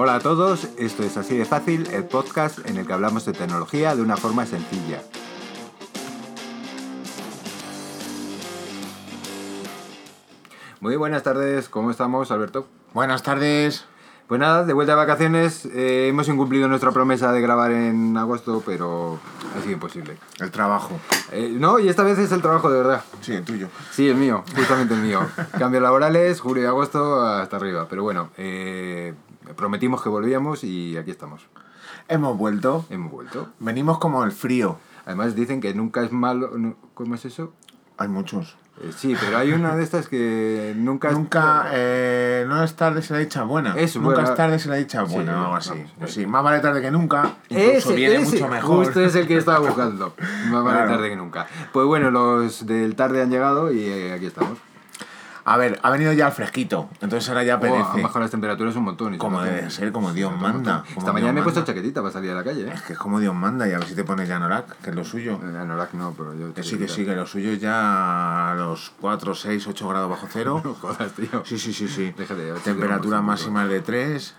Hola a todos, esto es Así de Fácil, el podcast en el que hablamos de tecnología de una forma sencilla. Muy buenas tardes, ¿cómo estamos, Alberto? Buenas tardes. Pues nada, de vuelta de vacaciones, eh, hemos incumplido nuestra promesa de grabar en agosto, pero ha sido imposible. El trabajo. Eh, no, y esta vez es el trabajo de verdad. Sí, el tuyo. Sí, el mío, justamente el mío. Cambios laborales, julio y agosto hasta arriba. Pero bueno, eh, prometimos que volvíamos y aquí estamos. Hemos vuelto. Hemos vuelto. Venimos como el frío. Además dicen que nunca es malo... ¿Cómo es eso? Hay muchos. Eh, sí, pero hay una de estas que nunca... es- Nunca, eh, no es tarde se la dicha buena. Eso, nunca es tarde se la dicha Sí, buena o algo así. vamos, Pues sí, más vale tarde que nunca. Incluso Ese, viene ese, mucho mejor. justo es el que estaba buscando. Más vale Claro. tarde que nunca. Pues bueno, los del tarde han llegado y eh, aquí estamos. A ver, ha venido ya el fresquito. Entonces ahora ya Buah, han apetece. bajado las temperaturas un montón. y como debe ser, como Dios manda. como Esta mañana Dios me he puesto chaquetita para salir a la calle, ¿eh? Es que es como Dios manda y a ver si te pones ya Anorak, que es lo suyo. Eh, Anorak no, pero yo... Que sí, que sí, que lo suyo ya a los 4, 6, 8 grados bajo cero. No jodas, tío. Sí, sí, sí, sí. Déjate, gramos, máximas de 3.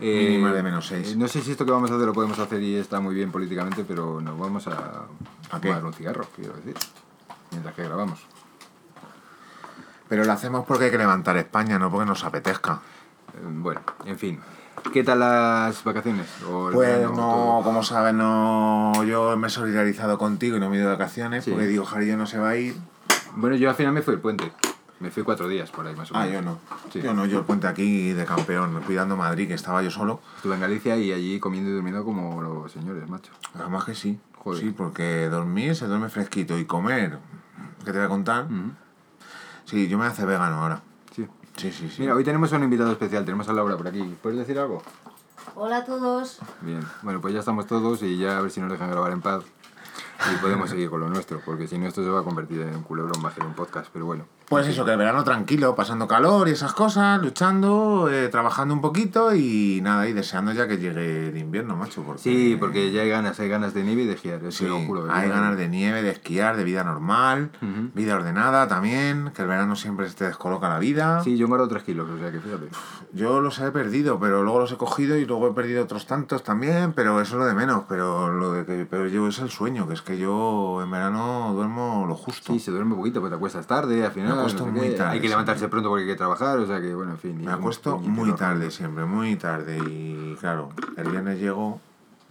Eh, Mínima de menos seis. eh, No sé si esto que vamos a hacer lo podemos hacer y está muy bien políticamente, pero nos vamos a, ¿A qué? fumar un cigarro, quiero decir, mientras que grabamos. Pero lo hacemos porque hay que levantar España, no porque nos apetezca. Eh, Bueno, en fin. ¿Qué tal las vacaciones? O Pues verano, no, como sabes, no, yo me he solidarizado contigo y no me he ido de vacaciones Sí. porque digo, Jarillo no se va a ir. Bueno, yo al final me fui el puente. Me fui cuatro días por ahí más o Ah, menos. yo no. Sí. Yo no, yo el puente aquí de campeón, cuidando Madrid, que estaba yo solo. Estuve en Galicia y allí comiendo y durmiendo como los señores, macho. Además que sí. Joder. Sí, porque dormir se duerme fresquito y comer, ¿qué te voy a contar? Ujú. Sí, yo me hace vegano ahora. Sí. Sí, sí, sí. Mira, hoy tenemos un invitado especial. Tenemos a Laura por aquí. ¿Puedes decir algo? Hola a todos. Bien. Bueno, pues ya estamos todos y ya a ver si nos dejan grabar en paz. Y podemos seguir con lo nuestro, porque si no esto se va a convertir en un culebrón más que en un podcast, pero bueno. Pues eso, que el verano tranquilo, pasando calor y esas cosas, luchando, eh, trabajando un poquito y nada, y deseando ya que llegue el invierno, macho. Porque, Sí, porque ya hay ganas, hay ganas de nieve y de esquiar, Sí, lo juro. hay ganas de nieve, de esquiar, de vida normal, vida ordenada también, que el verano siempre te descoloca la vida. Sí, yo engordo 3 kilos, o sea que fíjate. Yo los he perdido, pero luego los he cogido y luego he perdido otros tantos también, pero eso es lo de menos, pero lo de que pero yo es el sueño, que es que yo en verano duermo lo justo. Sí, se duerme poquito, pues te acuestas tarde, al final. Me acuesto muy tarde Hay que levantarse pronto porque hay que trabajar, o sea que, bueno, en fin. Me acuesto muy tarde siempre, muy tarde y claro, el viernes llego,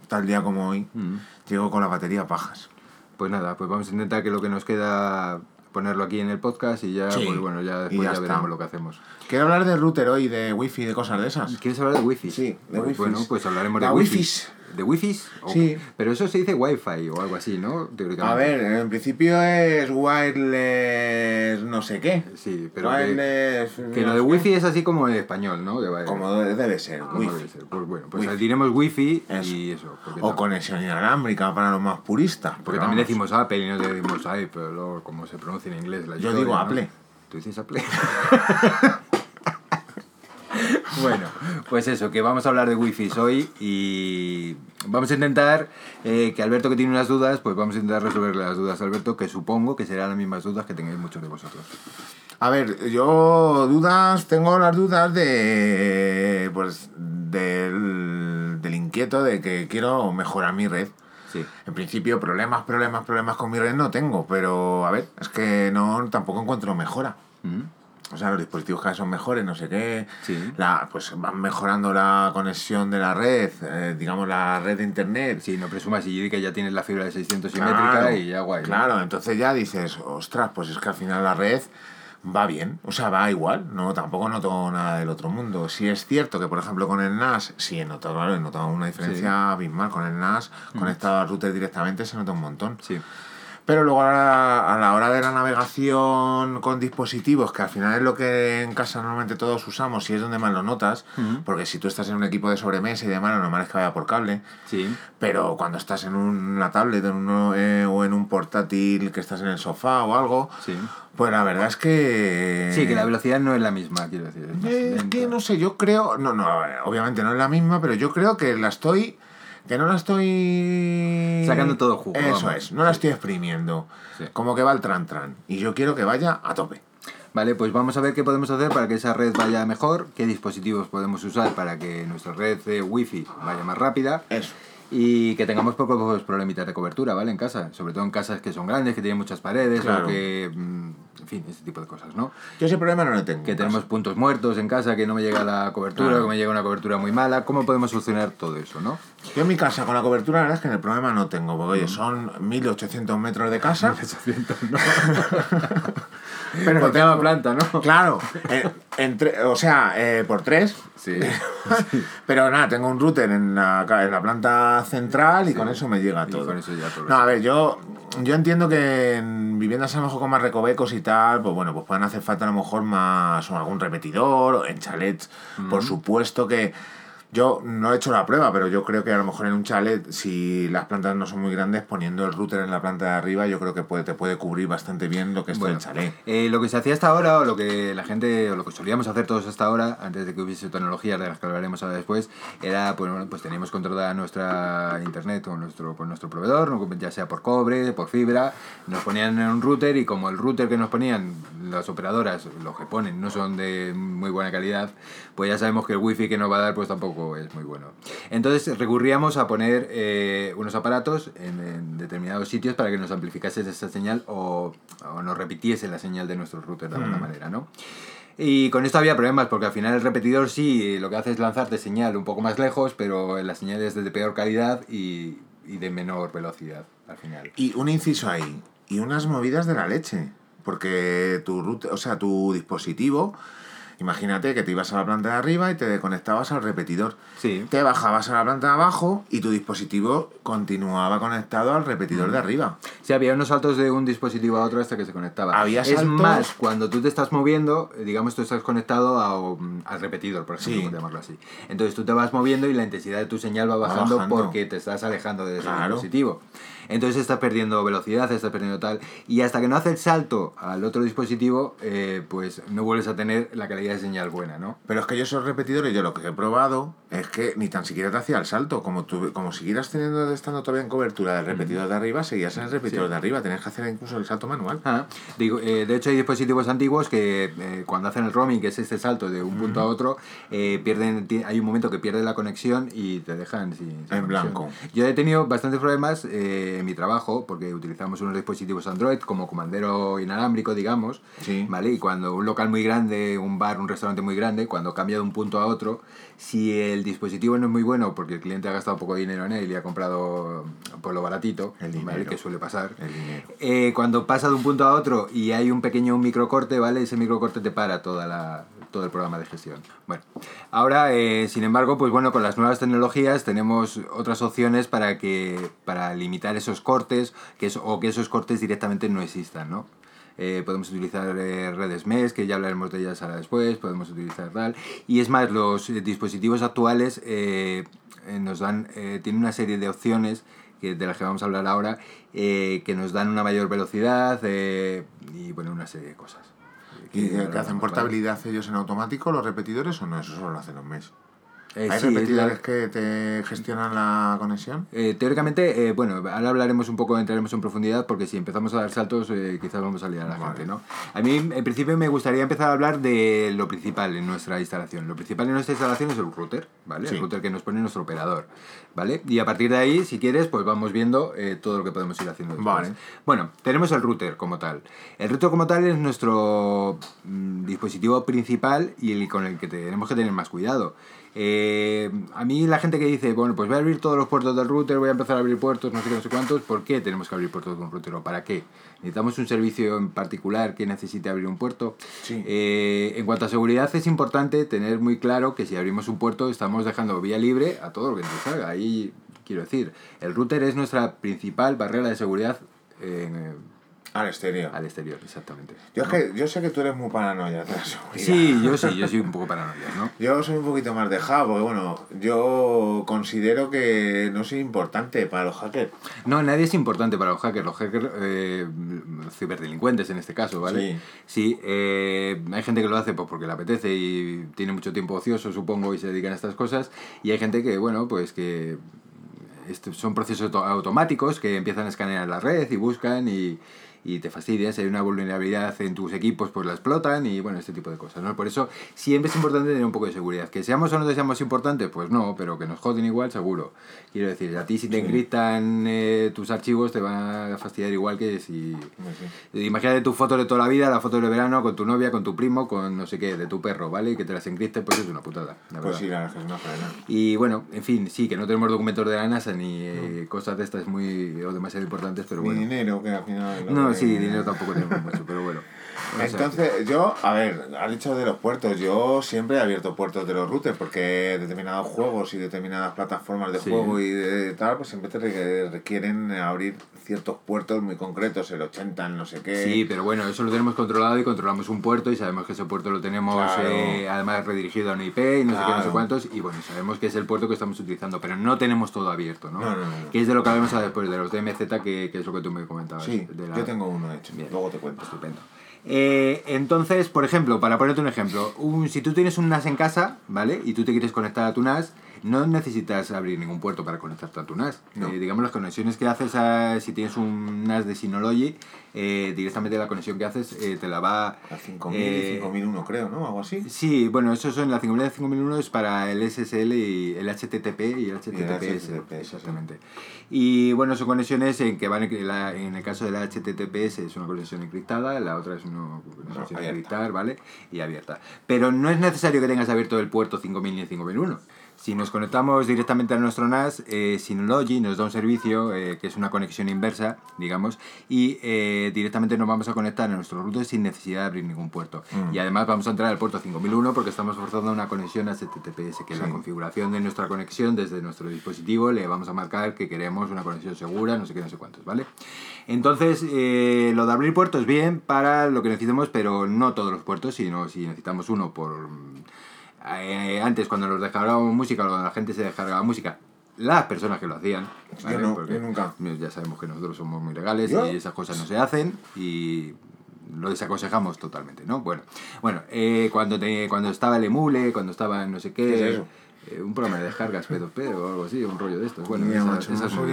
tal día como hoy, Mm. llego con la batería pajas. Pues nada, pues vamos a intentar que lo que nos queda ponerlo aquí en el podcast y ya, Sí, pues bueno, ya y después ya ya, veremos lo que hacemos. Quiero hablar de router hoy, de wifi, de cosas de esas. ¿Quieres hablar de wifi? Sí, de Pues wifis. Bueno, pues hablaremos La de wifi. wifis. ¿De wifis? O- Sí. Pero eso se dice wifi o algo así, ¿no? A ver, en principio es wireless no sé qué. Sí, pero wireless... que no lo de sé qué. wifi es así como en español, ¿no? Como debe ser, como wifi. debe ser. Pues bueno, pues Wifi. diremos wifi Eso. y eso. O conexión inalámbrica para los más puristas. porque también vamos. decimos Apple y no decimos Apple, pero luego como se pronuncia en inglés la Yo historia, digo ¿no? Apple. ¿Tú dices Apple? bueno, pues eso, que vamos a hablar de wifi hoy y vamos a intentar eh, que Alberto que tiene unas dudas, pues vamos a intentar resolverle las dudas a Alberto, que supongo que serán las mismas dudas que tengáis muchos de vosotros. A ver, yo dudas, tengo las dudas de. Pues. del. del inquieto de que quiero mejorar mi red. Sí. En principio, problemas, problemas, problemas con mi red no tengo, pero a ver, es que no tampoco encuentro mejora. Mm, O sea, los dispositivos cada vez son mejores, no sé qué. Sí. La, pues van mejorando la conexión de la red, eh, digamos la red de internet. Sí, no presumas y que ya tienes la fibra de 600 Claro, simétrica y ya guay. ¿no? Claro, entonces ya dices, ostras, pues es que al final la red va bien, o sea, va igual, no tampoco noto nada del otro mundo. Si es cierto que, por ejemplo, con el NAS, sí he notado, claro, he notado una diferencia abismal con el NAS, conectado al router directamente se nota un montón. Sí. Pero luego a la, a la hora de la navegación con dispositivos, que al final es lo que en casa normalmente todos usamos y es donde más lo notas, porque si tú estás en un equipo de sobremesa y demás, lo normal es que vaya por cable. Sí. Pero cuando estás en una tablet en uno, eh, o en un portátil que estás en el sofá o algo, Sí. pues la verdad es que... Sí, que la velocidad no es la misma, quiero decir. es Eh, que no sé, yo creo... No, no, obviamente no es la misma, pero yo creo que la estoy... Que no la estoy... Sacando todo jugo, Eso vamos. es, no la estoy exprimiendo. Sí. Como que va el tran tran. Y yo quiero que vaya a tope. Vale, pues vamos a ver qué podemos hacer para que esa red vaya mejor, qué dispositivos podemos usar para que nuestra red de wifi vaya más rápida. Eso. Y que tengamos pocos problemitas de cobertura, ¿vale? En casa. Sobre todo en casas que son grandes, que tienen muchas paredes, Claro. o que. mm, En fin, ese tipo de cosas, ¿no? Yo ese problema no lo tengo. Que en tenemos puntos muertos en casa, que no me llega la cobertura, Claro. que me llega una cobertura muy mala. ¿Cómo podemos solucionar todo eso, no? Yo en mi casa con la cobertura, la verdad es que en el problema no tengo, porque oye, son 1800 metros de casa. Pero no no tenga planta, ¿no? Claro, eh, entre, o sea, eh, por tres. Sí. Pero nada, tengo un router en la, en la planta central y Sí. con eso me llega Y todo. con eso ya todo. No, a ver, yo, yo entiendo que en viviendas a lo mejor con más recovecos y tal, pues bueno, pues pueden hacer falta a lo mejor más o algún repetidor, o en chalets, por supuesto que yo no he hecho la prueba, pero yo creo que a lo mejor en un chalet, si las plantas no son muy grandes, poniendo el router en la planta de arriba, yo creo que puede, te puede cubrir bastante bien lo que es Bueno, el chalet. eh, lo que se hacía hasta ahora, o lo que la gente, o lo que solíamos hacer todos hasta ahora, antes de que hubiese tecnologías de las que hablaremos ahora después, era, pues, bueno, pues teníamos controlada nuestra internet con nuestro, con nuestro proveedor, ya sea por cobre, por fibra, nos ponían en un router y como el router que nos ponían las operadoras, los que ponen, no son de muy buena calidad, pues ya sabemos que el wifi que nos va a dar pues tampoco es muy bueno. Entonces recurríamos a poner eh, unos aparatos en, en determinados sitios para que nos amplificase esa señal o, o nos repitiese la señal de nuestro router de alguna Mm. manera, ¿no? Y con esto había problemas porque al final el repetidor sí lo que hace es lanzarte señal un poco más lejos, pero la señal es de peor calidad y, y de menor velocidad al final. Y un inciso ahí, y unas movidas de la leche, porque tu o sea, tu dispositivo, imagínate que te ibas a la planta de arriba y te conectabas al repetidor. Sí. Te bajabas a la planta de abajo y tu dispositivo continuaba conectado al repetidor de arriba. Sí, había unos saltos de un dispositivo a otro hasta que se conectaba. Había es saltos- más, cuando tú te estás moviendo, digamos, tú estás conectado a, um, al repetidor, por ejemplo, Sí. por llamarlo así. Entonces tú te vas moviendo y la intensidad de tu señal va bajando, bajando. porque te estás alejando de ese Claro. dispositivo. Entonces estás perdiendo velocidad, estás perdiendo tal. Y hasta que no hace el salto al otro dispositivo, eh, pues no vuelves a tener la calidad de señal buena, ¿no? Pero es que yo esos repetidores, yo lo que he probado es que ni tan siquiera te hacía el salto. Como, tú, como siguieras teniendo, estando todavía en cobertura del repetidor de arriba, seguías en el repetidor Sí. de arriba. Tenías que hacer incluso el salto manual. Ah, digo, eh, de hecho hay dispositivos antiguos que eh, cuando hacen el roaming, que es este salto de un punto a otro, eh, pierden, hay un momento que pierde la conexión y te dejan sin, sin En conexión. blanco. Yo he tenido bastantes problemas eh, en mi trabajo porque utilizamos unos dispositivos Android como comandero inalámbrico, digamos, Sí. ¿vale? Y cuando un local muy grande, un bar, un restaurante muy grande, cuando cambia de un punto a otro, si el dispositivo no es muy bueno porque el cliente ha gastado poco dinero en él y ha comprado por lo baratito, El ¿vale? dinero. Que suele pasar. El dinero. Eh, cuando pasa de un punto a otro y hay un pequeño microcorte, ¿vale? Ese microcorte te para toda la, todo el programa de gestión. Bueno, ahora, eh, sin embargo, pues bueno, con las nuevas tecnologías tenemos otras opciones para que para limitar esos cortes que es- o que esos cortes directamente no existan, ¿no? Eh, podemos utilizar eh, redes MES, que ya hablaremos de ellas ahora después, podemos utilizar tal. Y es más, los eh, dispositivos actuales eh, nos dan, eh, tienen una serie de opciones que, de las que vamos a hablar ahora, que nos dan una mayor velocidad y bueno, una serie de cosas. ¿Y Que hacen portabilidad ellos en automático los repetidores o no? Eso solo lo hacen los meses. Eh, ¿Hay sí, es repetidores la- que te gestionan la conexión? Eh, teóricamente, eh, bueno, ahora hablaremos un poco, entraremos en profundidad, porque si empezamos a dar saltos, eh, quizás vamos a liar a la Vale. gente, ¿no? A mí, en principio, me gustaría empezar a hablar de lo principal en nuestra instalación. Lo principal en nuestra instalación es el router, ¿vale? Sí. El router que nos pone nuestro operador, ¿vale? Y a partir de ahí, si quieres, pues vamos viendo eh, todo lo que podemos ir haciendo después. Vale. Bueno, tenemos el router como tal. El router como tal es nuestro mm, dispositivo principal y el con el que tenemos que tener más cuidado. Eh, a mí la gente que dice, bueno, pues voy a abrir todos los puertos del router, voy a empezar a abrir puertos, no sé qué, no sé cuántos, ¿por qué tenemos que abrir puertos de un router o para qué? ¿Necesitamos un servicio en particular que necesite abrir un puerto? Sí. Eh, en cuanto a seguridad es importante tener muy claro que si abrimos un puerto estamos dejando vía libre a todo lo que nos salga. Ahí quiero decir, el router es nuestra principal barrera de seguridad eh, Al exterior. al exterior, exactamente. Yo, es que, yo sé que tú eres muy paranoia de la seguridad. Sí, yo sí, yo soy un poco paranoia, ¿no? Yo soy un poquito más dejado, porque bueno, yo considero que no soy importante para los hackers. No, nadie es importante para los hackers. Los hackers, eh, ciberdelincuentes en este caso, ¿vale? Sí. eh, hay gente que lo hace pues, porque le apetece y tiene mucho tiempo ocioso, supongo, y se dedican a estas cosas. Y hay gente que, bueno, pues que son procesos auto- automáticos que empiezan a escanear la red y buscan y, y te fastidia. Si hay una vulnerabilidad en tus equipos, pues la explotan y bueno, este tipo de cosas, ¿no? Por eso siempre es importante tener un poco de seguridad. Que seamos o no seamos importantes, pues no, pero que nos joden igual, seguro. Quiero decir, a ti si te encriptan eh, tus archivos te van a fastidiar igual que si... Imagínate tu foto de toda la vida, la foto de verano, con tu novia, con tu primo, con no sé qué, de tu perro, ¿vale? Y que te las encripten, pues es una putada. La Pues verdad. sí, la es una faena. Y bueno, en fin, sí, que no tenemos documentos de la NASA ni eh, cosas de estas muy o demasiado importantes, pero Ni bueno. dinero, que al final... No, sí, dinero tampoco tenemos mucho, pero bueno. Entonces, yo, a ver, has dicho de los puertos. Yo siempre he abierto puertos de los routers porque determinados juegos y determinadas plataformas de Sí. juego y de tal, pues siempre te re- requieren abrir ciertos puertos muy concretos, el 80, el no sé qué. Sí, pero bueno, eso lo tenemos controlado y controlamos un puerto y sabemos que ese puerto lo tenemos Claro. eh, además redirigido a una IP y no sé qué, no sé cuántos y bueno, sabemos que es el puerto que estamos utilizando, pero no tenemos todo abierto, ¿no? No, no. Que es de lo que hablamos después, de los DMZ, que, que es lo que tú me comentabas. Sí, la- yo tengo uno hecho. Bien. Luego te cuento. Estupendo. Eh, entonces, por ejemplo, para ponerte un ejemplo, un- si tú tienes un NAS en casa, ¿vale? Y tú te quieres conectar a tu NAS, no necesitas abrir ningún puerto para conectarte a tu NAS. No. Eh, digamos, las conexiones que haces, a- si tienes un NAS de Synology, eh, directamente la conexión que haces eh, te la va... A 5000 eh, y 5001, creo, ¿no? Algo así. Sí, bueno, eso son la 5000 5001 es para el SSL y el HTTP y el HTTPS. HTTPS, exactamente. Y bueno, son conexiones en que van en, la- en el caso de la HTTPS es una conexión encriptada, la otra es una conexión encriptar, ¿vale? Y abierta. Pero no es necesario que tengas abierto el puerto 5000 ni 5001. Si nos conectamos directamente a nuestro NAS, eh, Synology nos da un servicio eh, que es una conexión inversa, digamos, y eh, directamente nos vamos a conectar a nuestro router sin necesidad de abrir ningún puerto. Mm. Y además vamos a entrar al puerto 5001 porque estamos forzando una conexión HTTPS, que es la configuración de nuestra conexión desde nuestro dispositivo. Le vamos a marcar que queremos una conexión segura, no sé qué, no sé cuántos, ¿vale? Entonces, eh, lo de abrir puertos bien para lo que necesitemos, pero no todos los puertos, sino si necesitamos uno por... eh, antes, cuando nos descargábamos música, cuando la gente se descargaba música, las personas que lo hacían. Yo no, yo nunca. Ya sabemos que nosotros somos muy legales ¿Yo? y esas cosas no se hacen y lo desaconsejamos totalmente, ¿no? Bueno, bueno eh, cuando, te, cuando estaba el emule, cuando estaba no sé qué... ¿Qué es eso? Eh, un programa de descargas P2P o algo así, un rollo de estos. Bueno, Mira, no sé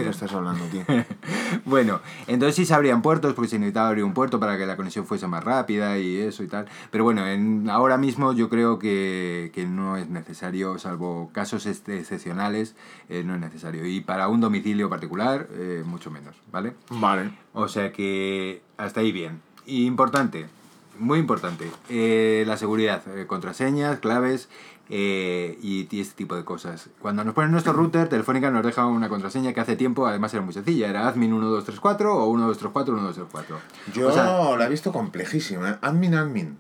estás hablando, tío. bueno, entonces sí se abrían puertos porque se necesitaba abrir un puerto para que la conexión fuese más rápida y eso y tal. Pero bueno, en, ahora mismo yo creo que, que no es necesario, salvo casos excepcionales, eh, no es necesario. Y para un domicilio particular, eh, mucho menos, ¿vale? Vale. O sea que hasta ahí bien. Y importante, muy importante, eh, la seguridad, eh, contraseñas, claves eh, y, y este tipo de cosas. Cuando nos ponen nuestro router, Telefónica nos deja una contraseña que hace tiempo además era muy sencilla, era admin 1234 o 1234 1234. Yo O sea, la he visto complejísima. ¿eh? Admin, admin.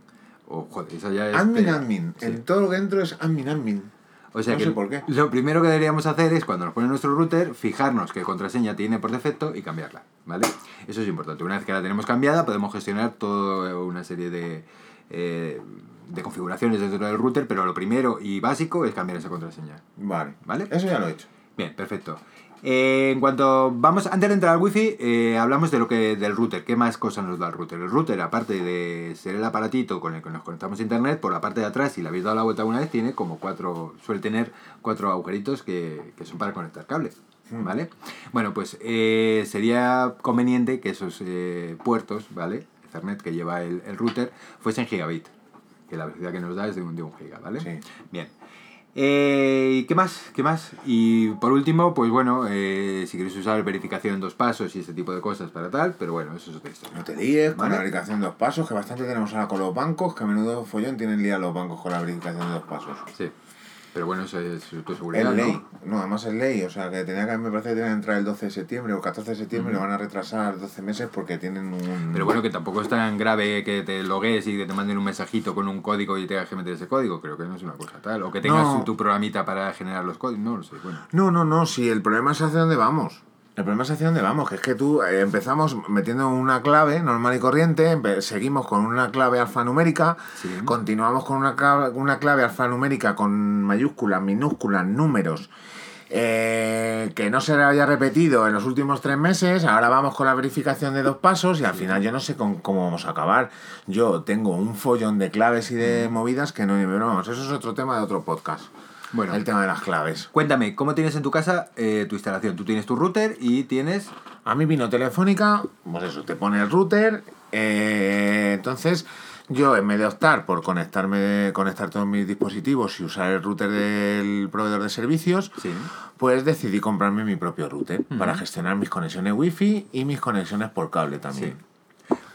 o, joder, esa ya es Admin, admin. Sí. En todo lo que entro es admin, admin. O sea no que sé por qué. lo primero que deberíamos hacer es cuando nos ponen nuestro router, fijarnos qué contraseña tiene por defecto y cambiarla, ¿vale? Eso es importante. Una vez que la tenemos cambiada, podemos gestionar toda una serie de, eh, de configuraciones dentro del router, pero lo primero y básico es cambiar esa contraseña. Vale. ¿Vale? Eso ya lo he hecho. Bien, perfecto. Eh, en cuanto vamos, antes de entrar al wifi, eh, hablamos de lo que del router. ¿Qué más cosas nos da el router? El router, aparte de ser el aparatito con el que nos conectamos a internet, por la parte de atrás, si le habéis dado la vuelta una vez, tiene como cuatro, suele tener cuatro agujeritos que, que son para conectar cable. ¿Vale? Bueno, pues eh, sería conveniente que esos puertos, ¿vale? Ethernet que lleva el, el router, fuesen gigabit. Que la velocidad que nos da es de un, de un giga, ¿vale? Sí. Bien. Eh, ¿y ¿Qué más? ¿Qué más? Y por último, pues bueno, eh, si queréis usar verificación en dos pasos y ese tipo de cosas para tal, pero bueno, eso es otra historia. No te líes con Vale. la verificación de dos pasos, que bastante tenemos ahora con los bancos, que a menudo follón tienen lía los bancos con la verificación de dos pasos. Sí. Pero bueno, eso es tu seguridad. Es ¿no? ley. ¿no? además es ley. O sea, que tenía que, me parece que tenía que entrar el 12 de septiembre o el 14 de septiembre y lo van a retrasar 12 meses porque tienen un... Pero bueno, que tampoco es tan grave que te logues y que te manden un mensajito con un código y tengas que meter ese código. Creo que no es una cosa tal. O que tengas No. tu programita para generar los códigos. No lo sé. Bueno. No, no, no, si el problema es hacia dónde vamos. El problema es hacia dónde vamos, que es que tú eh, empezamos metiendo una clave normal y corriente, seguimos con una clave alfanumérica, Sí. continuamos con una clave, una clave alfanumérica con mayúsculas, minúsculas, números, eh, que no se haya repetido en los últimos tres meses, ahora vamos con la verificación de dos pasos y al final yo no sé con, cómo vamos a acabar. Yo tengo un follón de claves y de movidas que no... Pero vamos, eso es otro tema de otro podcast. Bueno. el tema de las claves. Cuéntame, ¿cómo tienes en tu casa eh, tu instalación? Tú tienes tu router y tienes... A mí vino telefónica, pues eso, te pone el router, eh, entonces yo en vez de optar por conectarme, conectar todos mis dispositivos y usar el router del proveedor de servicios, Sí. pues decidí comprarme mi propio router para gestionar mis conexiones wifi y mis conexiones por cable también.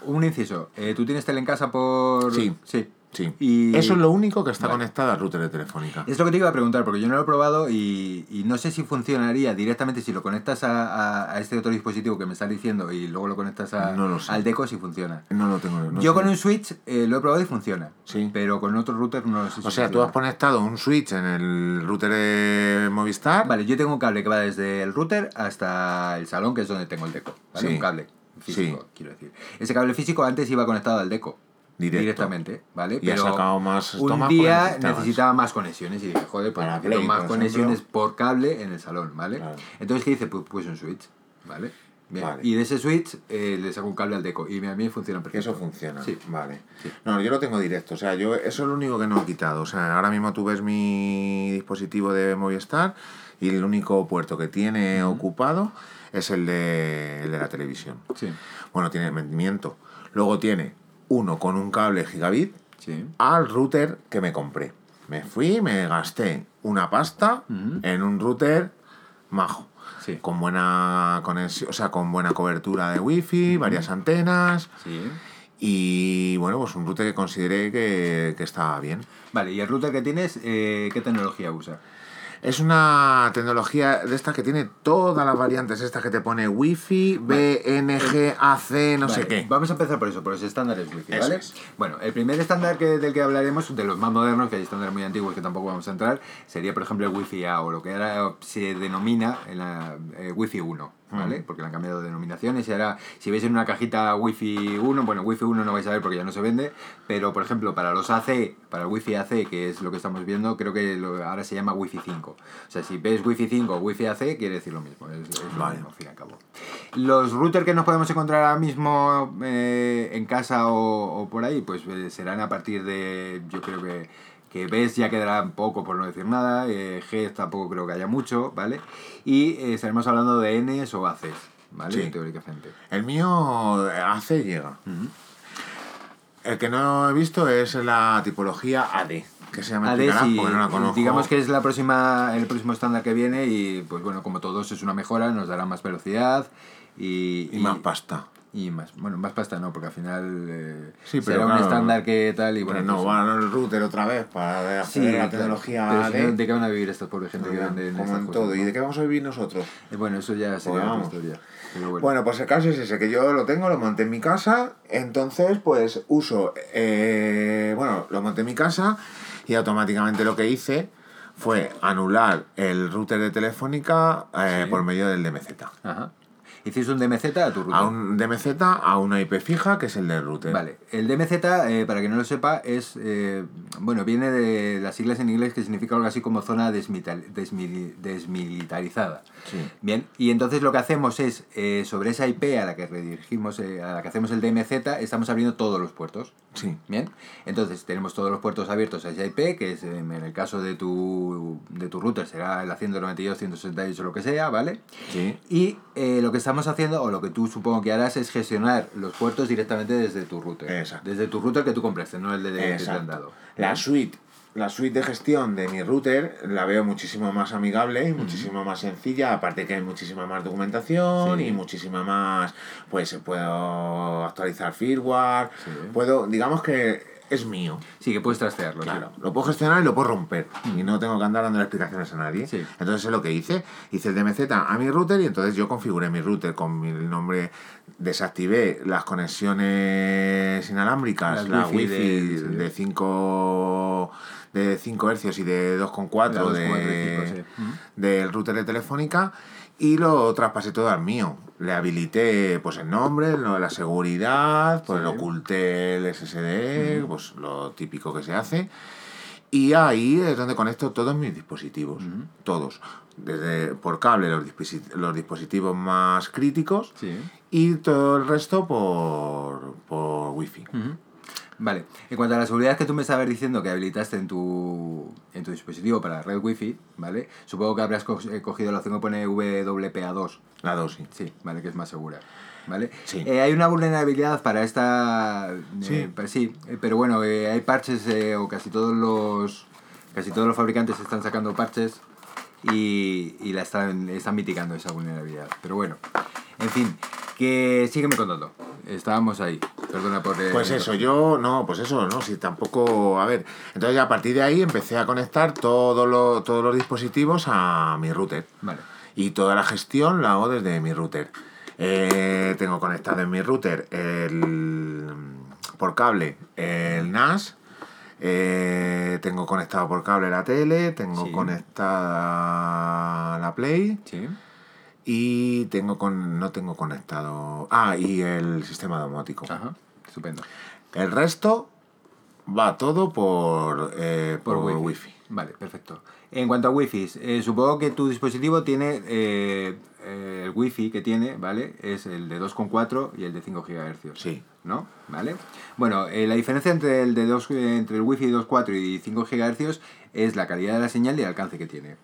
Un inciso, eh, ¿tú tienes tele en casa por...? Sí. Sí. Sí. Y- Eso es lo único que está conectado al router de telefónica. Es lo que te iba a preguntar, porque yo no lo he probado y, y no sé si funcionaría directamente si lo conectas a, a- a este otro dispositivo que me estás diciendo y luego lo conectas a- No lo sé. al deco si funciona. No lo tengo. no yo sé. con un switch eh, lo he probado y funciona. Sí. Pero con otro router no lo sé si O sea, tú has conectado un switch en el router de Movistar. Vale, yo tengo un cable que va desde el router hasta el salón, que es donde tengo el deco. ¿vale? Sí. Un cable físico, Sí. quiero decir. Ese cable físico antes iba conectado al deco. Directo. Directamente, ¿vale? Y has sacado más un día necesitaba más conexiones y dije, joder, pues Para necesito Play, más por conexiones ejemplo. por cable en el salón, ¿vale? Claro. Entonces, ¿qué hice? Pues puse un switch, ¿vale? Bien. Vale. Y de ese switch eh, le saco un cable al deco y a mí funciona perfecto. eso funciona. Sí. Vale. Sí. No, yo lo tengo directo. O sea, yo eso es lo único que no he quitado. O sea, ahora mismo tú ves mi dispositivo de Movistar y el único puerto que tiene ocupado es el de, el de la televisión. Sí, Bueno, tiene miento. Luego tiene uno con un cable gigabit sí. al router que me compré. Me fui, me gasté una pasta Ujú. en un router majo. Sí. Con buena conexión, o sea, con buena cobertura de wifi, varias antenas. Sí. Y bueno, pues un router que consideré que, que estaba bien. Vale, ¿y el router que tienes, eh, qué tecnología usa? Es una tecnología de estas que tiene todas las variantes, estas que te pone Wi-Fi, BNG, AC, no sé Vale, qué. Vamos a empezar por eso, por los estándares Wi-Fi, Eso ¿vale? es. Bueno, el primer estándar que, del que hablaremos, de los más modernos, que hay estándares muy antiguos que tampoco vamos a entrar, sería, por ejemplo, el Wi-Fi A, o lo que ahora se denomina en la, eh, Wi-Fi 1, ¿vale? Porque le han cambiado de denominaciones y ahora, si veis en una cajita Wi-Fi 1, bueno, Wi-Fi 1 no vais a ver porque ya no se vende, pero, por ejemplo, para los AC, para el Wi-Fi AC, que es lo que estamos viendo, creo que lo- ahora se llama Wi-Fi 5. O sea, si ves Wi-Fi 5 o Wi-Fi AC, quiere decir lo mismo, es, es lo Vale. mismo, al fin y al cabo. Los routers que nos podemos encontrar ahora mismo eh, en casa o, o por ahí, pues eh, serán a partir de, yo creo que, que BES ya quedará poco por no decir nada, eh, G tampoco creo que haya mucho, ¿vale? Y eh, estaremos hablando de Ns o ACs, ¿vale? Sí. Teóricamente. El mío AC llega. El que no he visto es la tipología AD, que se llama AD sí, porque no la conozco. digamos que es la próxima, el próximo estándar que viene y pues bueno, como todos es una mejora, nos dará más velocidad y, Y más pasta. Y más, bueno, más pasta no, porque al final eh, Sí, pero será un estándar que tal y bueno. Pero no, pues, van al router otra vez para Sí, a la tecnología Pero AD. si no, ¿de qué van a vivir esta pobre gente que vende en estas cosas, todo. ¿Y de qué vamos a vivir nosotros? Eh, Bueno, eso ya sería otra vamos. historia. Bueno. Bueno, pues el caso es ese, que yo lo tengo, lo monté en mi casa, entonces pues uso, eh, bueno, lo monté en mi casa y automáticamente lo que hice fue anular el router de Telefónica eh, Sí. por medio del DMZ. Ajá. Hiciste un DMZ a tu router. A un DMZ a una IP fija que es el del router. Vale, el DMZ, eh, para que no lo sepa, es. eh, bueno, viene de las siglas en inglés que significa algo así como zona desmital- desmilitarizada. Sí. Bien, y entonces lo que hacemos es, eh, sobre esa IP a la que redirigimos, a la que hacemos el DMZ, estamos abriendo todos los puertos. Sí. Bien, entonces tenemos todos los puertos abiertos a esa IP, que es, en el caso de tu, de tu router será el 192, 168, lo que sea, ¿vale? Sí. Y lo que estamos haciendo, o lo que tú supongo que harás, es gestionar los puertos directamente desde tu router. Exacto. Desde tu router que tú compraste, no el de, que te han dado. La suite, la suite de gestión de mi router la veo muchísimo más amigable y muchísimo más sencilla, aparte que hay muchísima más documentación Sí. y muchísima más, pues puedo actualizar firmware, Sí. puedo, digamos que es mío. Sí, que puedes trastearlo. sí. Claro, lo puedo gestionar y lo puedo romper. Y no tengo que andar dando explicaciones a nadie. Sí. Entonces es lo que hice. Hice el DMZ a mi router y entonces yo configuré mi router con mi nombre. Desactivé las conexiones inalámbricas, Las la wifi wifi de- de 5 de 5 hercios y de 2,4 La de, 2,4, sí. Ujú. del router de Telefónica y lo traspasé todo al mío. Le habilité pues el nombre, lo- la seguridad, pues Sí. lo oculté el SSD, pues lo típico que se hace. Y ahí es donde conecto todos mis dispositivos, todos. Desde por cable los, disposi- los dispositivos más críticos Sí. y todo el resto por, por wifi. Vale, en cuanto a la seguridad que tú me estabas diciendo que habilitaste en tu, en tu dispositivo para la red Wi-Fi, ¿vale? Supongo que habrás eh, cogido la opción que pone WPA2. La dosis. Sí, vale, que es más segura. ¿Vale? Sí. Eh, hay una vulnerabilidad para esta. eh, Sí. pa- sí, eh, pero bueno, eh, hay parches eh, o casi todos los. Casi todos los fabricantes están sacando parches y, y la están, están mitigando esa vulnerabilidad. Pero bueno, en fin, que sígueme contando. Estábamos ahí. Perdona por. Pues eso, yo no, pues eso, no, si tampoco, a ver, entonces ya a partir de ahí empecé a conectar todos los, todos los dispositivos a mi router. Vale. Y toda la gestión la hago desde mi router. Eh, tengo conectado en mi router el, por cable el NAS. eh, tengo conectado por cable la tele, tengo Sí. conectada la Play Sí. Y tengo con no tengo conectado. Ah, y el sistema domótico. Ajá. Estupendo. El resto va todo por, eh, por, Por, wifi. Vale, perfecto. En cuanto a wifi, eh, supongo que tu dispositivo tiene eh, eh, el wifi que tiene, ¿vale? Es el de 2,4 y el de 5 GHz. Sí. ¿No? ¿Vale? Bueno, eh, la diferencia entre el de 2, eh, entre el wifi 2.4 y 5 GHz es la calidad de la señal y el alcance que tiene.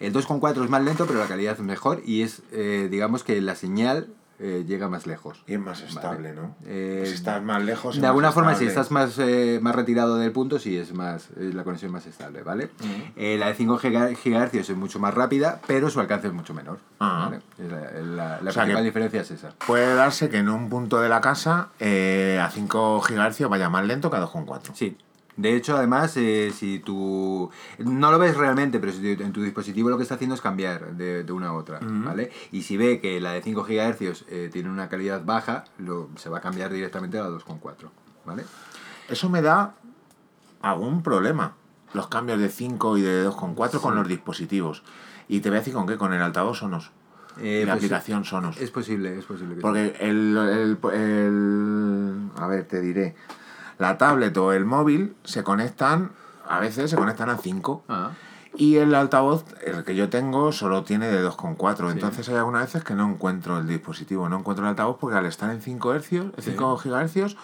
El 2.4 es más lento, pero la calidad es mejor y es, eh, digamos que la señal eh, llega más lejos. Y es más Vale. estable, ¿no? Eh, si estás más lejos. es De alguna forma, si estable. estás más, eh, más retirado del punto, sí es más es la conexión más estable, ¿vale? Ujú. Eh, la de 5 GHz es mucho más rápida, pero su alcance es mucho menor. Ah. ¿vale? Es La, la- la sea principal que- diferencia es esa. Puede darse que en un punto de la casa eh, a 5 GHz vaya más lento que a 2,4. Sí. De hecho, además, eh, si tú... No lo ves realmente, pero si en tu dispositivo lo que está haciendo es cambiar de, de una a otra, ¿vale? Y si ve que la de 5 GHz eh, tiene una calidad baja, lo, se va a cambiar directamente a la 2,4, ¿vale? Eso me da algún problema. Los cambios de 5 y de 2,4 con los dispositivos. Y te voy a decir con qué, con el altavoz Sonos. Eh, y la pues, aplicación Sonos. Es posible, es posible que sí. Porque el, el, el- A ver, te diré. La tablet o el móvil se conectan, a veces se conectan a 5. Ah. Y el altavoz, el que yo tengo, solo tiene de 2,4. Entonces hay algunas veces que no encuentro el dispositivo, no encuentro el altavoz porque al estar en 5 Hz, 5 GHz,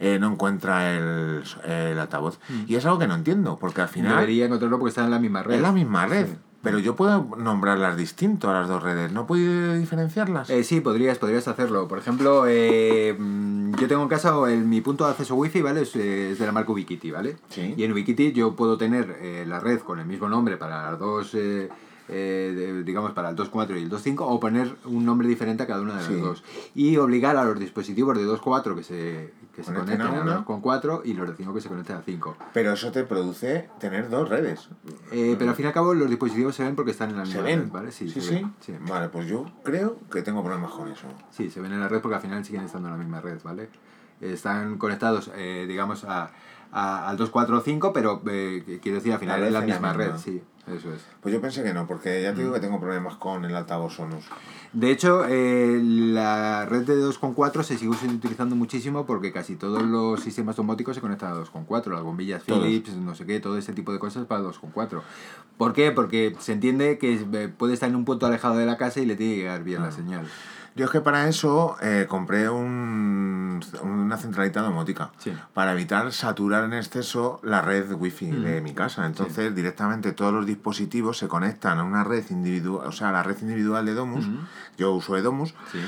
eh, no encuentra el, el altavoz. Y es algo que no entiendo, porque al final Debería encontrarlo porque están en la misma red. es la misma red. Pero yo puedo nombrarlas distinto a las dos redes, ¿no puedo diferenciarlas? Eh, sí, podrías, podrías hacerlo. Por ejemplo, eh, mm, yo tengo en casa el, mi punto de acceso wifi, ¿vale? Es, es de la marca Ubiquiti, ¿vale? Sí. Y en Ubiquiti yo puedo tener eh, la red con el mismo nombre para las dos, eh, eh, de- digamos, para el 2.4 y el 2.5, o poner un nombre diferente a cada una de las Sí. dos. Y obligar a los dispositivos de 2.4 que se, que se Conecten a una. 2.4 y los de 5 que se conecten a 5. Pero eso te produce tener dos redes. Eh, pero al fin y al cabo los dispositivos se ven porque están en la ¿Se misma ven? red, ¿vale? Sí, sí, se sí. ven, sí. Vale, pues yo creo que tengo problemas con eso. Sí, se ven en la red porque al final siguen estando en la misma red, ¿vale? Están conectados, eh, digamos, a, a- al 245, pero eh, quiero decir, al final es la misma red, sí, eso es. Pues yo pensé que no, porque ya te digo que tengo problemas con el altavoz Sonos. De hecho, eh, la red de 2.4 se sigue utilizando muchísimo porque casi todos los sistemas domóticos se conectan a 2.4, las bombillas Todos. Philips, no sé qué, todo ese tipo de cosas para 2.4. ¿Por qué? Porque se entiende que eh, puede estar en un punto alejado de la casa y le tiene que llegar bien Ah. la señal. Yo es que para eso eh, compré un, una centralita domótica. Sí. Para evitar saturar en exceso la red wifi de mi casa. Entonces, directamente todos los dispositivos se conectan a una red individual, o sea, a la red individual de Domus. Yo uso Edomus. Sí.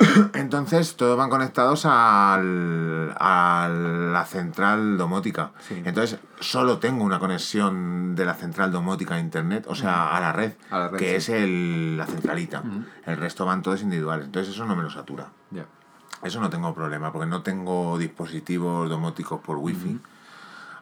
Entonces, todos van conectados al, a la central domótica. Sí. Entonces, solo tengo una conexión de la central domótica a internet, o sea, a la red, A la red, que sí. es el, la centralita. El resto van todos individuales. Entonces, eso no me lo satura. Eso no tengo problema, porque no tengo dispositivos domóticos por wifi.